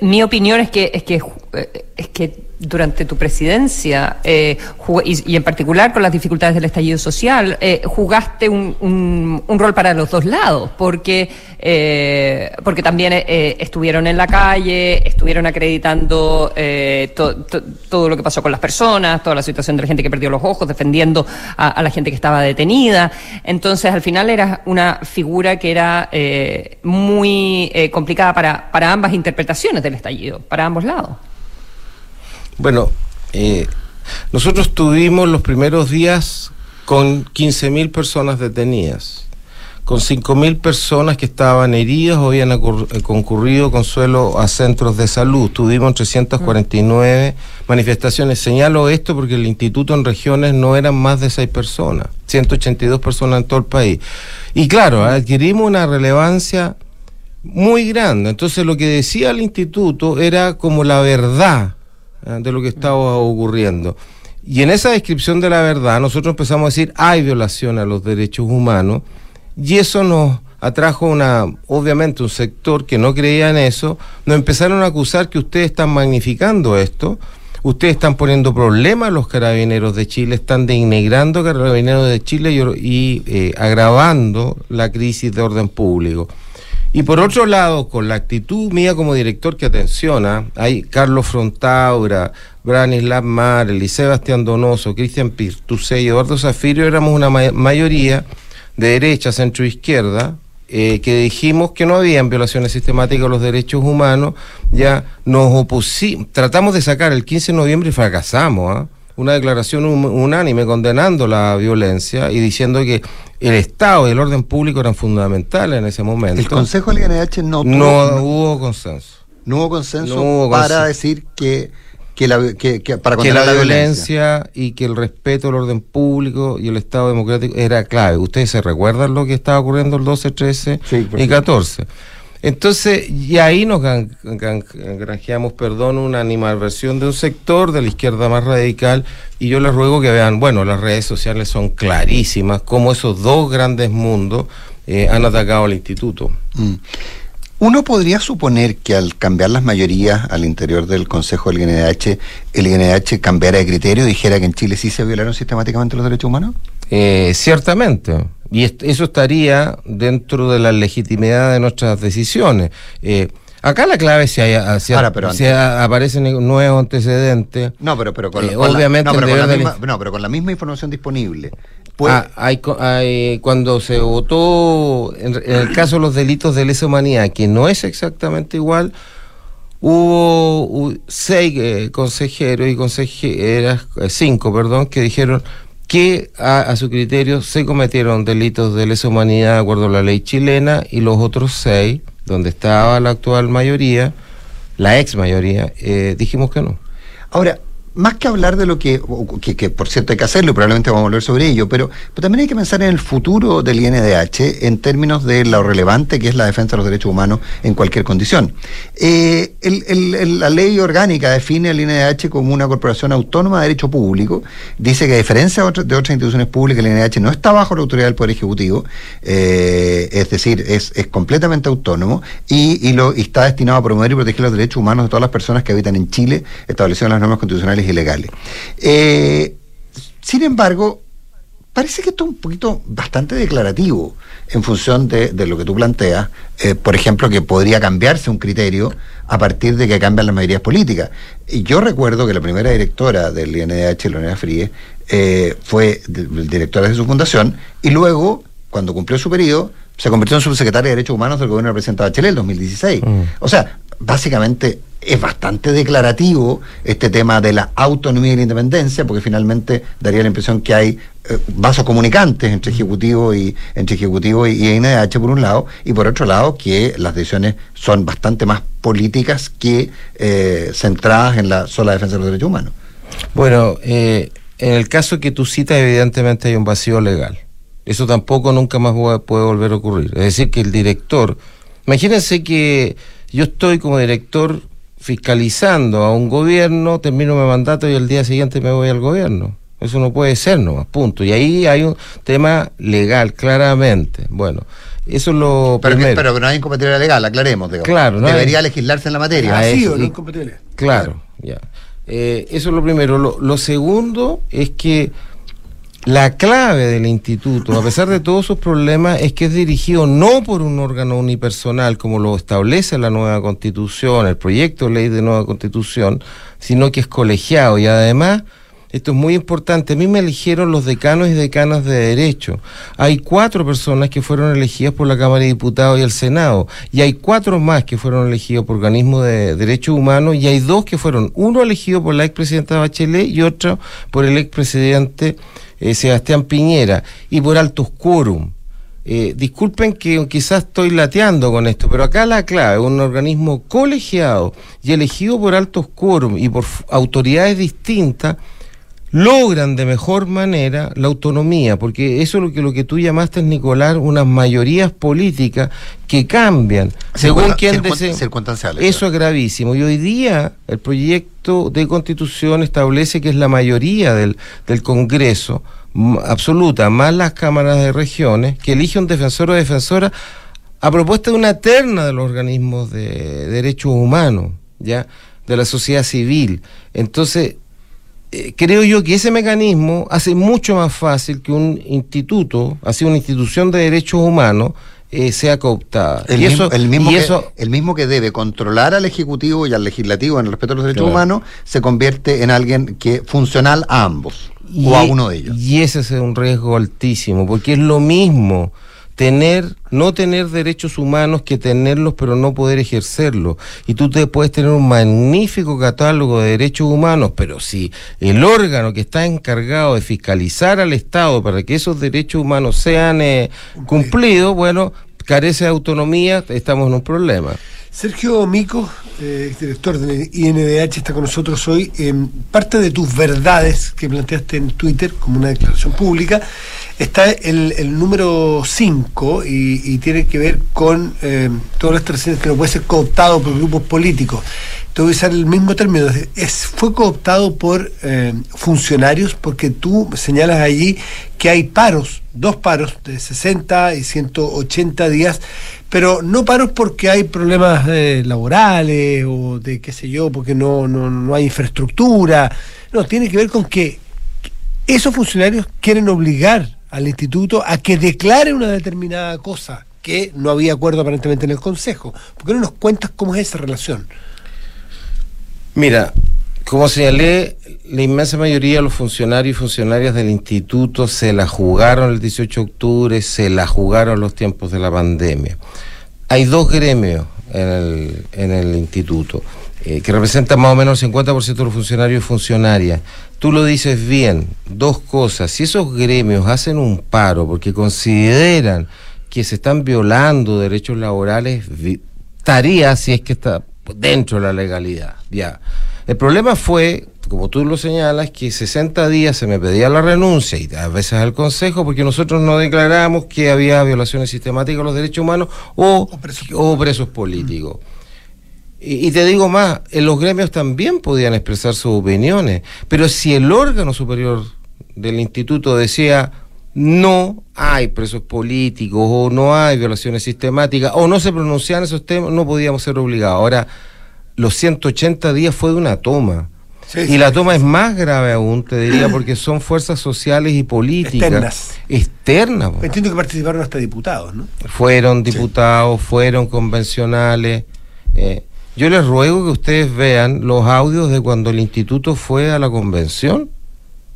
[SPEAKER 4] mi opinión es que, es que, eh, es que durante tu presidencia eh, y, en particular con las dificultades del estallido social, eh, jugaste un, un, rol para los dos lados, porque, eh, porque también estuvieron en la calle, estuvieron acreditando todo lo que pasó con las personas, toda la situación de la gente que perdió los ojos, defendiendo a, la gente que estaba detenida. Entonces, al final era una figura que era muy complicada para, para ambas interpretaciones del estallido, para ambos lados.
[SPEAKER 15] Bueno, eh, nosotros tuvimos los primeros días con 15.000 personas detenidas, con 5.000 personas que estaban heridas o habían eh, concurrido consuelo a centros de salud. Tuvimos 349 manifestaciones. Señalo esto porque el instituto en regiones no eran más de 6 personas, 182 personas en todo el país. Y claro, adquirimos una relevancia muy grande. Entonces lo que decía el instituto era como la verdad de lo que estaba ocurriendo. Y en esa descripción de la verdad nosotros empezamos a decir hay violación a los derechos humanos y eso nos atrajo una, obviamente un sector que no creía en eso, nos empezaron a acusar que ustedes están magnificando esto, ustedes están poniendo problemas a los carabineros de Chile, están denigrando carabineros de Chile y, y, eh, agravando la crisis de orden público. Y por otro lado, con la actitud mía como director que atenciona, hay Carlos Frontaura, Branislav Mar, Eliseo Sebastián Donoso, Cristian Pirtusé y Eduardo Zafirio, éramos una ma- mayoría de derecha, centro izquierda, eh, que dijimos que no habían violaciones sistemáticas a los derechos humanos, ya nos opusimos, tratamos de sacar el 15 de noviembre y fracasamos, ¿ah? Una declaración un- unánime condenando la violencia y diciendo que el Estado y el orden público eran fundamentales en ese momento.
[SPEAKER 2] El Consejo del INH no tuvo-
[SPEAKER 15] No
[SPEAKER 2] no-
[SPEAKER 15] hubo consenso.
[SPEAKER 2] No hubo consenso
[SPEAKER 15] No hubo
[SPEAKER 2] para
[SPEAKER 15] consenso.
[SPEAKER 2] decir que, que, la, que, que- para
[SPEAKER 15] que
[SPEAKER 2] condenar
[SPEAKER 15] la,
[SPEAKER 2] la, violencia.
[SPEAKER 15] violencia y que el respeto al orden público y el Estado democrático era clave. Ustedes se recuerdan lo que estaba ocurriendo el 12, 13 y 14. Entonces, y ahí nos gan- granjeamos, perdón, una animadversión de un sector de la izquierda más radical y yo les ruego que vean, bueno, las redes sociales son clarísimas, cómo esos dos grandes mundos eh, han atacado al instituto.
[SPEAKER 2] Mm. Uno podría suponer que al cambiar las mayorías al interior del Consejo del INH, el INH cambiara de criterio y dijera que en Chile sí se violaron sistemáticamente los derechos humanos.
[SPEAKER 15] Eh, ciertamente. Y est- eso estaría dentro de la legitimidad de nuestras decisiones. Eh, acá la clave es si, hay, si,
[SPEAKER 2] Ahora, pero
[SPEAKER 15] si aparecen nuevos antecedentes.
[SPEAKER 2] No, pero, pero con,
[SPEAKER 15] Eh,
[SPEAKER 2] con la-
[SPEAKER 15] obviamente
[SPEAKER 2] no, pero
[SPEAKER 15] el
[SPEAKER 2] con la misma, no, pero con la misma información disponible. Pues,
[SPEAKER 15] Ah, hay, hay- cuando se votó, en, en el caso de los delitos de lesa humanidad, que no es exactamente igual, hubo hu- seis eh, consejeros y consejeras, eh, cinco, perdón, que dijeron que a, a su criterio se cometieron delitos de lesa humanidad de acuerdo a la ley chilena y los otros seis, donde estaba la actual mayoría, la ex mayoría, eh, dijimos que no.
[SPEAKER 2] Ahora, más que hablar de lo que, que, por cierto hay que hacerlo y probablemente vamos a volver sobre ello, pero, también hay que pensar en el futuro del INDH en términos de lo relevante que es la defensa de los derechos humanos en cualquier condición. Eh, la ley orgánica define al INDH como una corporación autónoma de derecho público, dice que a diferencia de otras, instituciones públicas, el INDH no está bajo la autoridad del Poder Ejecutivo, eh, es decir, es, es completamente autónomo y, lo, y está destinado a promover y proteger los derechos humanos de todas las personas que habitan en Chile, establecidos en las normas constitucionales y legales. Eh, sin embargo, parece que esto es un poquito bastante declarativo en función de, de lo que tú planteas, eh, por ejemplo, que podría cambiarse un criterio a partir de que cambian las mayorías políticas. Y yo recuerdo que la primera directora del INDH, Leonela Fríes, eh, fue directora de su fundación y luego, cuando cumplió su periodo, se convirtió en subsecretaria de Derechos Humanos del gobierno del presidente Bachelet en 2016. O sea, básicamente es bastante declarativo este tema de la autonomía y la independencia, porque finalmente daría la impresión que hay eh, vasos comunicantes entre Ejecutivo y entre Ejecutivo y, y INDH por un lado, y por otro lado que las decisiones son bastante más políticas que eh, centradas en la sola defensa de los derechos humanos.
[SPEAKER 15] Bueno, eh, en el caso que tú citas, evidentemente hay un vacío legal. Eso tampoco nunca más puede volver a ocurrir. Es decir, que el director, imagínense que yo estoy como director fiscalizando a un gobierno, termino mi mandato y el día siguiente me voy al gobierno. Eso no puede ser nomás, punto. Y ahí hay un tema legal, claramente. Bueno, eso es lo
[SPEAKER 2] Pero, que-
[SPEAKER 15] primero.
[SPEAKER 2] pero no hay incompatibilidad legal, aclaremos. digamos.
[SPEAKER 15] Claro, no
[SPEAKER 2] Debería
[SPEAKER 15] hay-
[SPEAKER 2] legislarse en la materia.
[SPEAKER 15] Ah, eso, y-
[SPEAKER 3] incompatible.
[SPEAKER 15] Claro, ya. Eh, eso es lo primero. Lo, lo segundo es que la clave del instituto, a pesar de todos sus problemas, es que es dirigido no por un órgano unipersonal como lo establece la nueva constitución, el proyecto de ley de nueva constitución, sino que es colegiado y además... Esto es muy importante. A mí me eligieron los decanos y decanas de derecho. Hay cuatro personas que fueron elegidas por la Cámara de Diputados y el Senado. Y hay cuatro más que fueron elegidos por organismos de derechos humanos. Y hay dos que fueron, uno elegido por la expresidenta Bachelet y otro por el expresidente eh, Sebastián Piñera. Y por altos quórum. Eh, disculpen que quizás estoy lateando con esto, pero acá la clave, un organismo colegiado y elegido por altos quórum y por autoridades distintas, logran de mejor manera la autonomía, porque eso es lo que, lo que tú llamaste, Nicolás, unas mayorías políticas que cambian según quien desee.
[SPEAKER 2] circunstanciales,
[SPEAKER 15] Eso es gravísimo. Y hoy día el proyecto de constitución establece que es la mayoría del, Congreso absoluta, más las cámaras de regiones, que elige un defensor o defensora a propuesta de una terna de los organismos de derechos humanos, ¿ya? De la sociedad civil. Entonces, eh, creo yo que ese mecanismo hace mucho más fácil que un instituto, así una institución de derechos humanos, eh, sea cooptada.
[SPEAKER 2] El,
[SPEAKER 15] y
[SPEAKER 2] mismo,
[SPEAKER 15] eso,
[SPEAKER 2] el, mismo
[SPEAKER 15] y
[SPEAKER 2] que,
[SPEAKER 15] eso-
[SPEAKER 2] el mismo que debe controlar al Ejecutivo y al Legislativo en el respeto a los derechos
[SPEAKER 15] Claro.
[SPEAKER 2] humanos se convierte en alguien que funcional a ambos o a uno de ellos.
[SPEAKER 15] Y ese es un riesgo altísimo, porque es lo mismo tener, no tener derechos humanos que tenerlos pero no poder ejercerlos. Y tú te puedes tener un magnífico catálogo de derechos humanos, pero si el órgano que está encargado de fiscalizar al Estado para que esos derechos humanos sean eh, cumplidos, bueno, carece de autonomía, estamos en un problema.
[SPEAKER 3] Sergio Mico, eh, director de INDH, está con nosotros hoy. Eh, parte de tus verdades que planteaste en Twitter como una declaración pública está el, el número 5 y, tiene que ver con eh, todas las trascendencias que no puede ser cooptado por grupos políticos. Te voy a usar el mismo término. Fue cooptado por eh, funcionarios porque tú señalas allí que hay paros, dos paros de 60 y 180 días, pero no paros porque hay problemas eh, laborales o de qué sé yo, porque no, no, no hay infraestructura. No, tiene que ver con que esos funcionarios quieren obligar al instituto a que declare una determinada cosa que no había acuerdo aparentemente en el Consejo. ¿Por qué no nos cuentas cómo es esa relación?
[SPEAKER 15] Mira, como señalé, la inmensa mayoría de los funcionarios y funcionarias del instituto se la jugaron el 18 de octubre, se la jugaron los tiempos de la pandemia. Hay dos gremios en el, instituto eh, que representan más o menos el 50% de los funcionarios y funcionarias. Tú lo dices bien, dos cosas. Si esos gremios hacen un paro porque consideran que se están violando derechos laborales, estaría si es que está dentro de la legalidad. Ya. El problema fue, como tú lo señalas, que 60 días se me pedía la renuncia y a veces al Consejo porque nosotros no declaramos que había violaciones sistemáticas de los derechos humanos o, o presos, políticos. Y, y te digo más, en los gremios también podían expresar sus opiniones, pero si el órgano superior del instituto decía no hay presos políticos o no hay violaciones sistemáticas o no se pronunciaban esos temas, no podíamos ser obligados. Ahora, los 180 días fue de una toma.
[SPEAKER 3] Sí,
[SPEAKER 15] y
[SPEAKER 3] sí,
[SPEAKER 15] la toma es más grave aún, te diría, porque son fuerzas sociales y políticas
[SPEAKER 3] Externas.
[SPEAKER 15] externas, po.
[SPEAKER 3] Entiendo que participaron hasta diputados, ¿no?
[SPEAKER 15] Fueron diputados, fueron convencionales. eh, yo les ruego que ustedes vean los audios de cuando el instituto fue a la convención.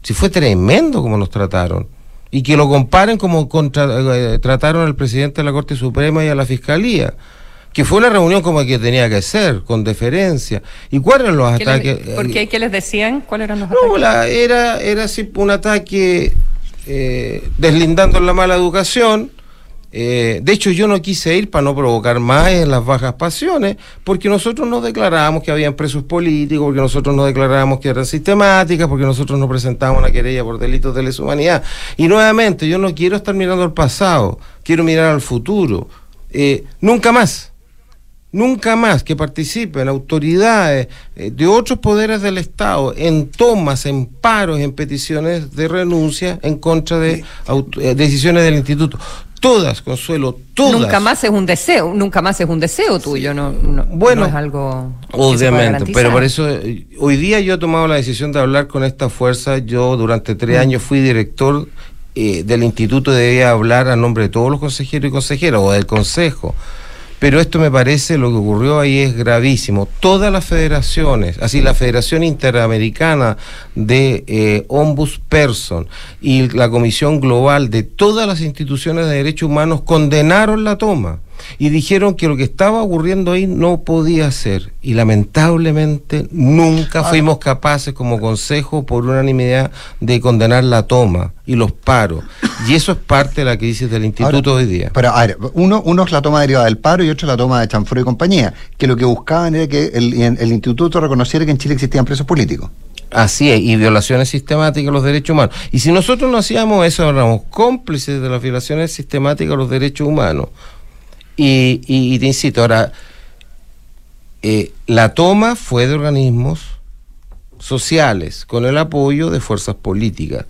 [SPEAKER 15] Si fue tremendo como nos trataron. Y que lo comparen como contra- eh, trataron al presidente de la Corte Suprema y a la Fiscalía. Que fue una reunión como que tenía que ser, con deferencia. ¿Y cuáles eran los
[SPEAKER 4] ¿Qué les-
[SPEAKER 15] ataques?
[SPEAKER 4] ¿Por qué? ¿Qué les decían? ¿Cuáles eran los
[SPEAKER 15] No,
[SPEAKER 4] ataques?
[SPEAKER 15] la- era, era así un ataque eh, deslindando la mala educación. Eh, de hecho, yo no quise ir para no provocar más en las bajas pasiones, porque nosotros no declarábamos que habían presos políticos, porque nosotros no declarábamos que eran sistemáticas, porque nosotros no presentábamos una querella por delitos de lesa humanidad. Y nuevamente, yo no quiero estar mirando al pasado, quiero mirar al futuro. Eh, nunca más nunca más que participen autoridades eh, de otros poderes del Estado en tomas, en paros, en peticiones de renuncia en contra de decisiones del instituto. Todas, Consuelo, todas.
[SPEAKER 4] Nunca más es un deseo, nunca más es un deseo tuyo, no, no,
[SPEAKER 15] Bueno,
[SPEAKER 4] no es algo
[SPEAKER 15] Obviamente, pero por eso eh, hoy día yo he tomado la decisión de hablar con esta fuerza. Yo durante tres
[SPEAKER 4] Mm.
[SPEAKER 15] años fui director eh, del instituto debía hablar a nombre de todos los consejeros y consejeras o del consejo. Pero esto me parece, lo que ocurrió ahí es gravísimo. Todas las federaciones, así la Federación Interamericana de eh, Ombudsperson y la Comisión Global de todas las instituciones de derechos humanos condenaron la toma y dijeron que lo que estaba ocurriendo ahí no podía ser. Y lamentablemente nunca fuimos capaces como consejo por unanimidad de condenar la toma y los paros. Y eso es parte de la crisis del instituto
[SPEAKER 2] Ahora,
[SPEAKER 15] hoy día.
[SPEAKER 2] Pero, a ver, uno, uno es la toma derivada del paro y otro es la toma de Chanfro y compañía, que lo que buscaban era que el, el instituto reconociera que en Chile existían presos políticos.
[SPEAKER 15] Así es, y violaciones sistemáticas de los derechos humanos. Y si nosotros no hacíamos eso, éramos cómplices de las violaciones sistemáticas de los derechos humanos. Y, y- y te insisto, ahora, eh, la toma fue de organismos sociales, con el apoyo de fuerzas políticas,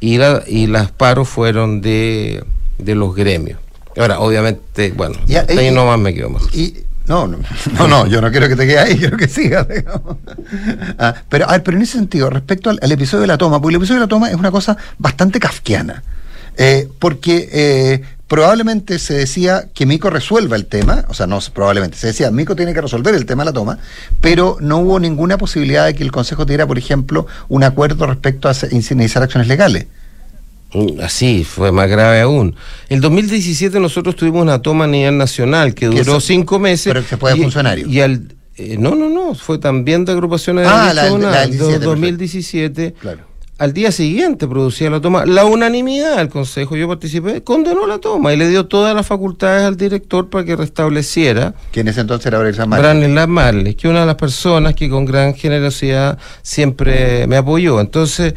[SPEAKER 15] y, la- y las paros fueron de, de los gremios. Ahora, obviamente, bueno,
[SPEAKER 2] Ya,
[SPEAKER 15] hasta ahí
[SPEAKER 2] y-
[SPEAKER 15] nomás me quedo más.
[SPEAKER 2] Y, no, no, no, no, yo no quiero que te quede ahí, quiero que sigas. Ah, pero, a ver, pero en ese sentido, respecto al, al episodio de la toma, porque el episodio de la toma es una cosa bastante kafkiana. Eh, porque eh, probablemente se decía que Mico resuelva el tema, o sea, no probablemente, se decía Mico tiene que resolver el tema de la toma, pero no hubo ninguna posibilidad de que el Consejo tuviera, por ejemplo, un acuerdo respecto a iniciar acciones legales.
[SPEAKER 15] Mm, Así, fue más grave aún. En 2017 nosotros tuvimos una toma a nivel nacional que duró cinco meses.
[SPEAKER 2] pero que fue de
[SPEAKER 15] y-
[SPEAKER 2] funcionario.
[SPEAKER 15] Y al, eh, no, no, no, fue también de agrupaciones de
[SPEAKER 2] Ah,
[SPEAKER 15] derechos
[SPEAKER 2] la la
[SPEAKER 15] humanos.
[SPEAKER 2] del 17,
[SPEAKER 15] De 2017.
[SPEAKER 2] Claro.
[SPEAKER 15] Al día siguiente producía la toma. La unanimidad del Consejo, yo participé, condenó la toma y le dio todas las facultades al director para que restableciera.
[SPEAKER 2] Que en ese entonces era Aurelio Marley.
[SPEAKER 15] Branislav Marley, que una de las personas que con gran generosidad siempre me apoyó. Entonces,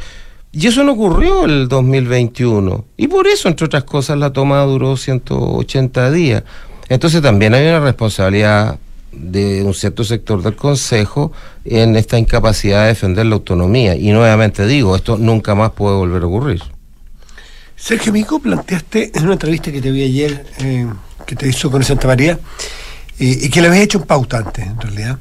[SPEAKER 15] y eso no ocurrió el 2021. Y por eso, entre otras cosas, la toma duró 180 días. Entonces también hay una responsabilidad de un cierto sector del Consejo en esta incapacidad de defender la autonomía. Y nuevamente digo, esto nunca más puede volver a ocurrir.
[SPEAKER 3] Sergio Mico, planteaste en una entrevista que te vi ayer, eh, que te hizo con Santa María, eh, y que le habías hecho en pauta antes, en realidad,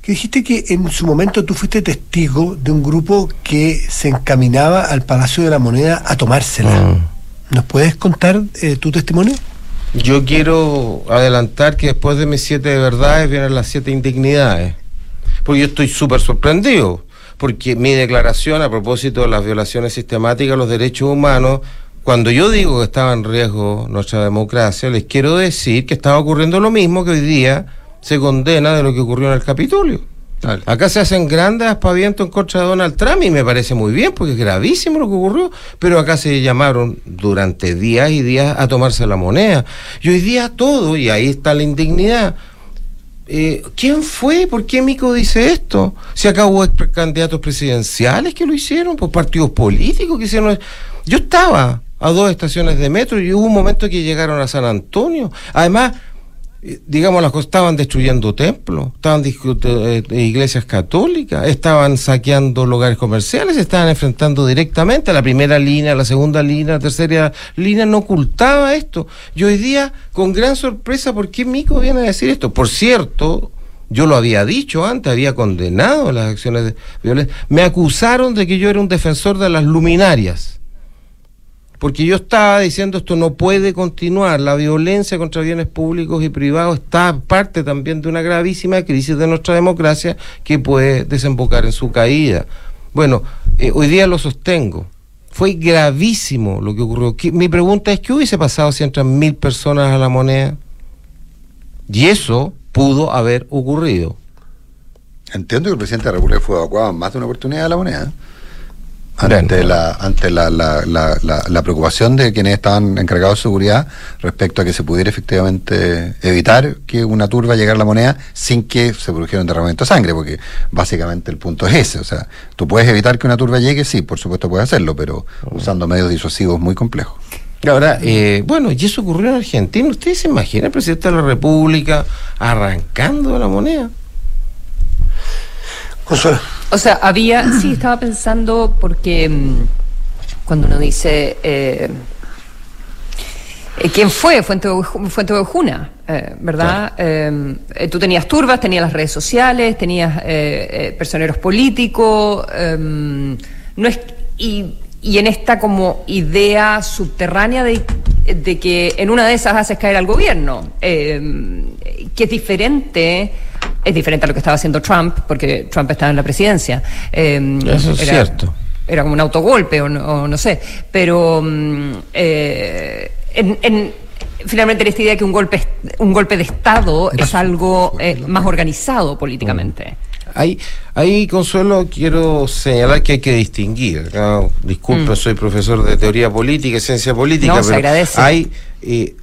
[SPEAKER 3] que dijiste que en su momento tú fuiste testigo de un grupo que se encaminaba al Palacio de la Moneda a tomársela. ¿Nos puedes contar eh, tu testimonio?
[SPEAKER 15] Yo quiero adelantar que después de mis siete verdades vienen las siete indignidades. Porque yo estoy súper sorprendido. Porque mi declaración a propósito de las violaciones sistemáticas a los derechos humanos, cuando yo digo que estaba en riesgo nuestra democracia, les quiero decir que estaba ocurriendo lo mismo que hoy día se condena de lo que ocurrió en el Capitolio. Acá se hacen grandes aspavientos en contra de Donald Trump y me parece muy bien porque es gravísimo lo que ocurrió, pero acá se llamaron durante días y días a tomarse la moneda. Y hoy día todo, y ahí está la indignidad. Eh, ¿Quién fue? ¿Por qué Mico dice esto? Si acá hubo candidatos presidenciales que lo hicieron, por partidos políticos que hicieron. Yo estaba a dos estaciones de metro y hubo un momento que llegaron a San Antonio. Además, digamos, las cosas estaban destruyendo templos, estaban eh, iglesias católicas, estaban saqueando lugares comerciales, estaban enfrentando directamente a la primera línea, a la segunda línea, a la tercera línea, no ocultaba esto. Y hoy día, con gran sorpresa, ¿por qué Mico viene a decir esto? Por cierto, yo lo había dicho antes, había condenado las acciones de violencia. Me acusaron de que yo era un defensor de las luminarias porque yo estaba diciendo esto no puede continuar, la violencia contra bienes públicos y privados está parte también de una gravísima crisis de nuestra democracia que puede desembocar en su caída. Bueno, eh, hoy día lo sostengo. Fue gravísimo lo que ocurrió. ¿Qué- Mi pregunta es, ¿qué hubiese pasado si entran mil personas a la moneda? Y eso pudo haber ocurrido.
[SPEAKER 2] Entiendo que el presidente de la República fue evacuado en más de una oportunidad de la moneda. Ante, la, ante la, la, la, la- preocupación de quienes estaban encargados de seguridad respecto a que se pudiera efectivamente evitar que una turba llegara a la moneda sin que se produjera un derramamiento de sangre, porque básicamente el punto es ese. O sea, tú puedes evitar que una turba llegue, sí, por supuesto puedes hacerlo, pero usando medios disuasivos muy complejos.
[SPEAKER 15] Ahora, eh, bueno, y eso ocurrió en Argentina. ¿Ustedes se imaginan el presidente de la República arrancando la moneda?
[SPEAKER 3] Consuelo.
[SPEAKER 4] O sea, había, sí, estaba pensando porque mm, cuando uno dice eh, eh, quién fue Fuente Fuente Ovejuna, eh, ¿verdad? Eh, eh, tú tenías turbas, tenías las redes sociales, tenías personeros políticos, eh, no es y, y en esta como idea subterránea de, de que en una de esas haces caer al gobierno, eh, que es diferente. Es diferente a lo que estaba haciendo Trump, porque Trump estaba en la presidencia. Eh,
[SPEAKER 15] Eso es cierto.
[SPEAKER 4] Era como un autogolpe o no, o no sé. Pero mm, eh, en, en- finalmente en esta idea que un golpe, un golpe de Estado es algo eh, más organizado políticamente.
[SPEAKER 15] Ahí, ahí, Consuelo, quiero señalar que hay que distinguir. ¿no? Disculpe,
[SPEAKER 4] Mm.
[SPEAKER 15] soy profesor de teoría política y ciencia política,
[SPEAKER 4] No, se
[SPEAKER 15] pero
[SPEAKER 4] agradece.
[SPEAKER 15] hay eh,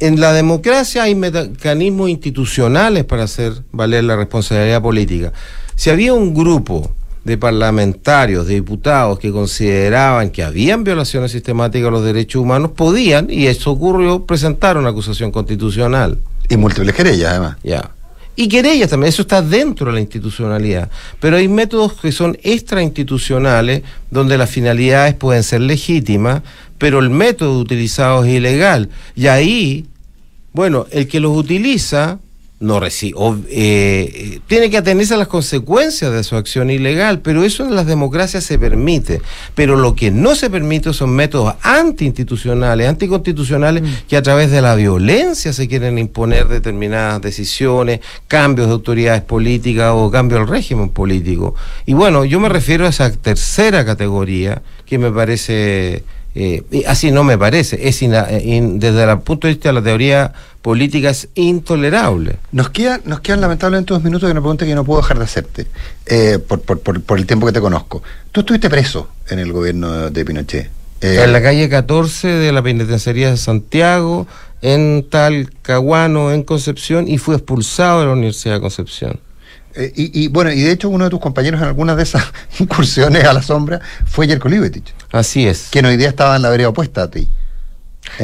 [SPEAKER 15] en la democracia hay mecanismos institucionales para hacer valer la responsabilidad política. Si había un grupo de parlamentarios, de diputados que consideraban que habían violaciones sistemáticas a los derechos humanos, podían, y eso ocurrió, presentar una acusación constitucional.
[SPEAKER 2] Y múltiples querellas, además.
[SPEAKER 15] Ya. Y querellas también, eso está dentro de la institucionalidad. Pero hay métodos que son extrainstitucionales, donde las finalidades pueden ser legítimas, pero el método utilizado es ilegal. Y ahí Bueno, el que los utiliza no recibe, eh, tiene que atenerse a las consecuencias de su acción ilegal, pero eso en las democracias se permite. Pero lo que no se permite son métodos antiinstitucionales, anticonstitucionales, que a través de la violencia se quieren imponer determinadas decisiones, cambios de autoridades políticas o cambio del régimen político. Y bueno, yo me refiero a esa tercera categoría que me parece eh, así no me parece. Es ina- eh, in- desde el punto de vista de la teoría política es intolerable.
[SPEAKER 2] Nos, queda, nos quedan lamentablemente dos minutos de una pregunta que no puedo dejar de hacerte, eh, por, por, por, por el tiempo que te conozco. Tú estuviste preso en el gobierno de Pinochet. Eh,
[SPEAKER 15] En la calle 14 de la penitenciaría de Santiago, en Talcahuano, en Concepción, y fue expulsado de la Universidad de Concepción.
[SPEAKER 2] Eh, y, y, bueno, y de hecho uno de tus compañeros en algunas de esas incursiones a la sombra fue Jerko Livetich.
[SPEAKER 15] Así es.
[SPEAKER 2] Quien hoy día estaba en la vereda opuesta a ti.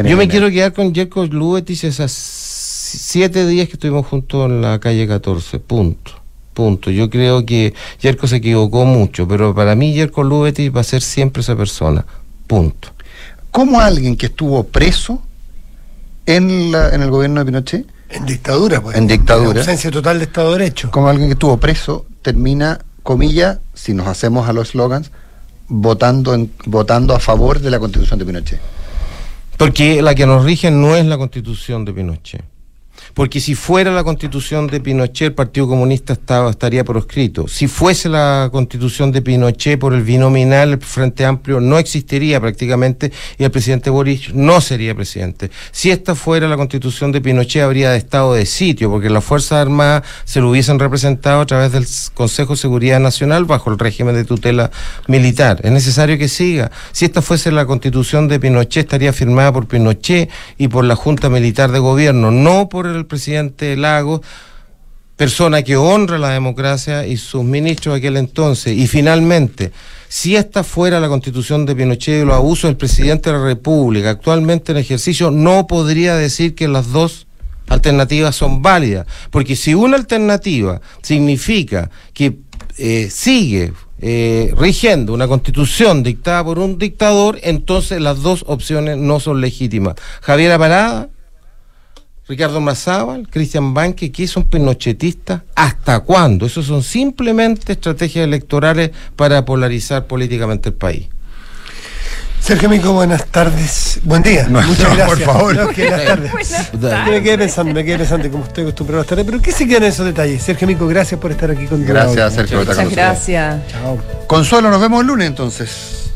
[SPEAKER 15] Yo me quiero quedar con Jerko Lubetis esas siete días que estuvimos juntos en la calle 14, punto. Punto. Yo creo que Jerko se equivocó mucho, pero para mí Jerko Lubetis va a ser siempre esa persona. Punto.
[SPEAKER 2] ¿Cómo alguien que estuvo preso en, la, en el gobierno de Pinochet?
[SPEAKER 3] En dictadura, pues.
[SPEAKER 2] En dictadura.
[SPEAKER 3] En ausencia total de Estado de Derecho.
[SPEAKER 2] Como alguien que estuvo preso termina, comillas, si nos hacemos a los slogans, votando, en, votando a favor de la constitución de Pinochet.
[SPEAKER 15] Porque la que nos rige no es la constitución de Pinochet. Porque si fuera la constitución de Pinochet, el Partido Comunista estaba, estaría proscrito. Si fuese la constitución de Pinochet por el binominal, el Frente Amplio no existiría prácticamente y el presidente Boric no sería presidente. Si esta fuera la constitución de Pinochet, habría estado de sitio, porque las Fuerzas Armadas se lo hubiesen representado a través del Consejo de Seguridad Nacional bajo el régimen de tutela militar. Es necesario que siga. Si esta fuese la constitución de Pinochet, estaría firmada por Pinochet y por la Junta Militar de Gobierno, no por el presidente Lagos, persona que honra la democracia y sus ministros de aquel entonces. Y finalmente, si esta fuera la constitución de Pinochet y los abusos del presidente de la República actualmente en ejercicio, no podría decir que las dos alternativas son válidas. Porque si una alternativa significa que eh, sigue eh, rigiendo una constitución dictada por un dictador, entonces las dos opciones no son legítimas. Javier Parada Ricardo Mazábal, Cristian Banque, ¿qué son pinochetistas? ¿Hasta cuándo? Eso son simplemente estrategias electorales para polarizar políticamente el país.
[SPEAKER 3] Sergio Mico, buenas tardes. Buen día.
[SPEAKER 15] No,
[SPEAKER 3] Muchas
[SPEAKER 15] no,
[SPEAKER 3] gracias.
[SPEAKER 15] por favor.
[SPEAKER 3] No, que buenas tardes. Me quedé pensando, me quedé pensando como estoy acostumbrado a estar. Pero ¿qué se quedan esos detalles? Sergio Mico, gracias por estar aquí con
[SPEAKER 2] Gracias, Sergio, con
[SPEAKER 4] Muchas gracias.
[SPEAKER 2] Consuelo, nos vemos el lunes entonces.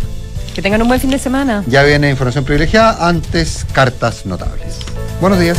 [SPEAKER 4] Que tengan un buen fin de semana.
[SPEAKER 2] Ya viene información privilegiada, antes cartas notables. Buenos días.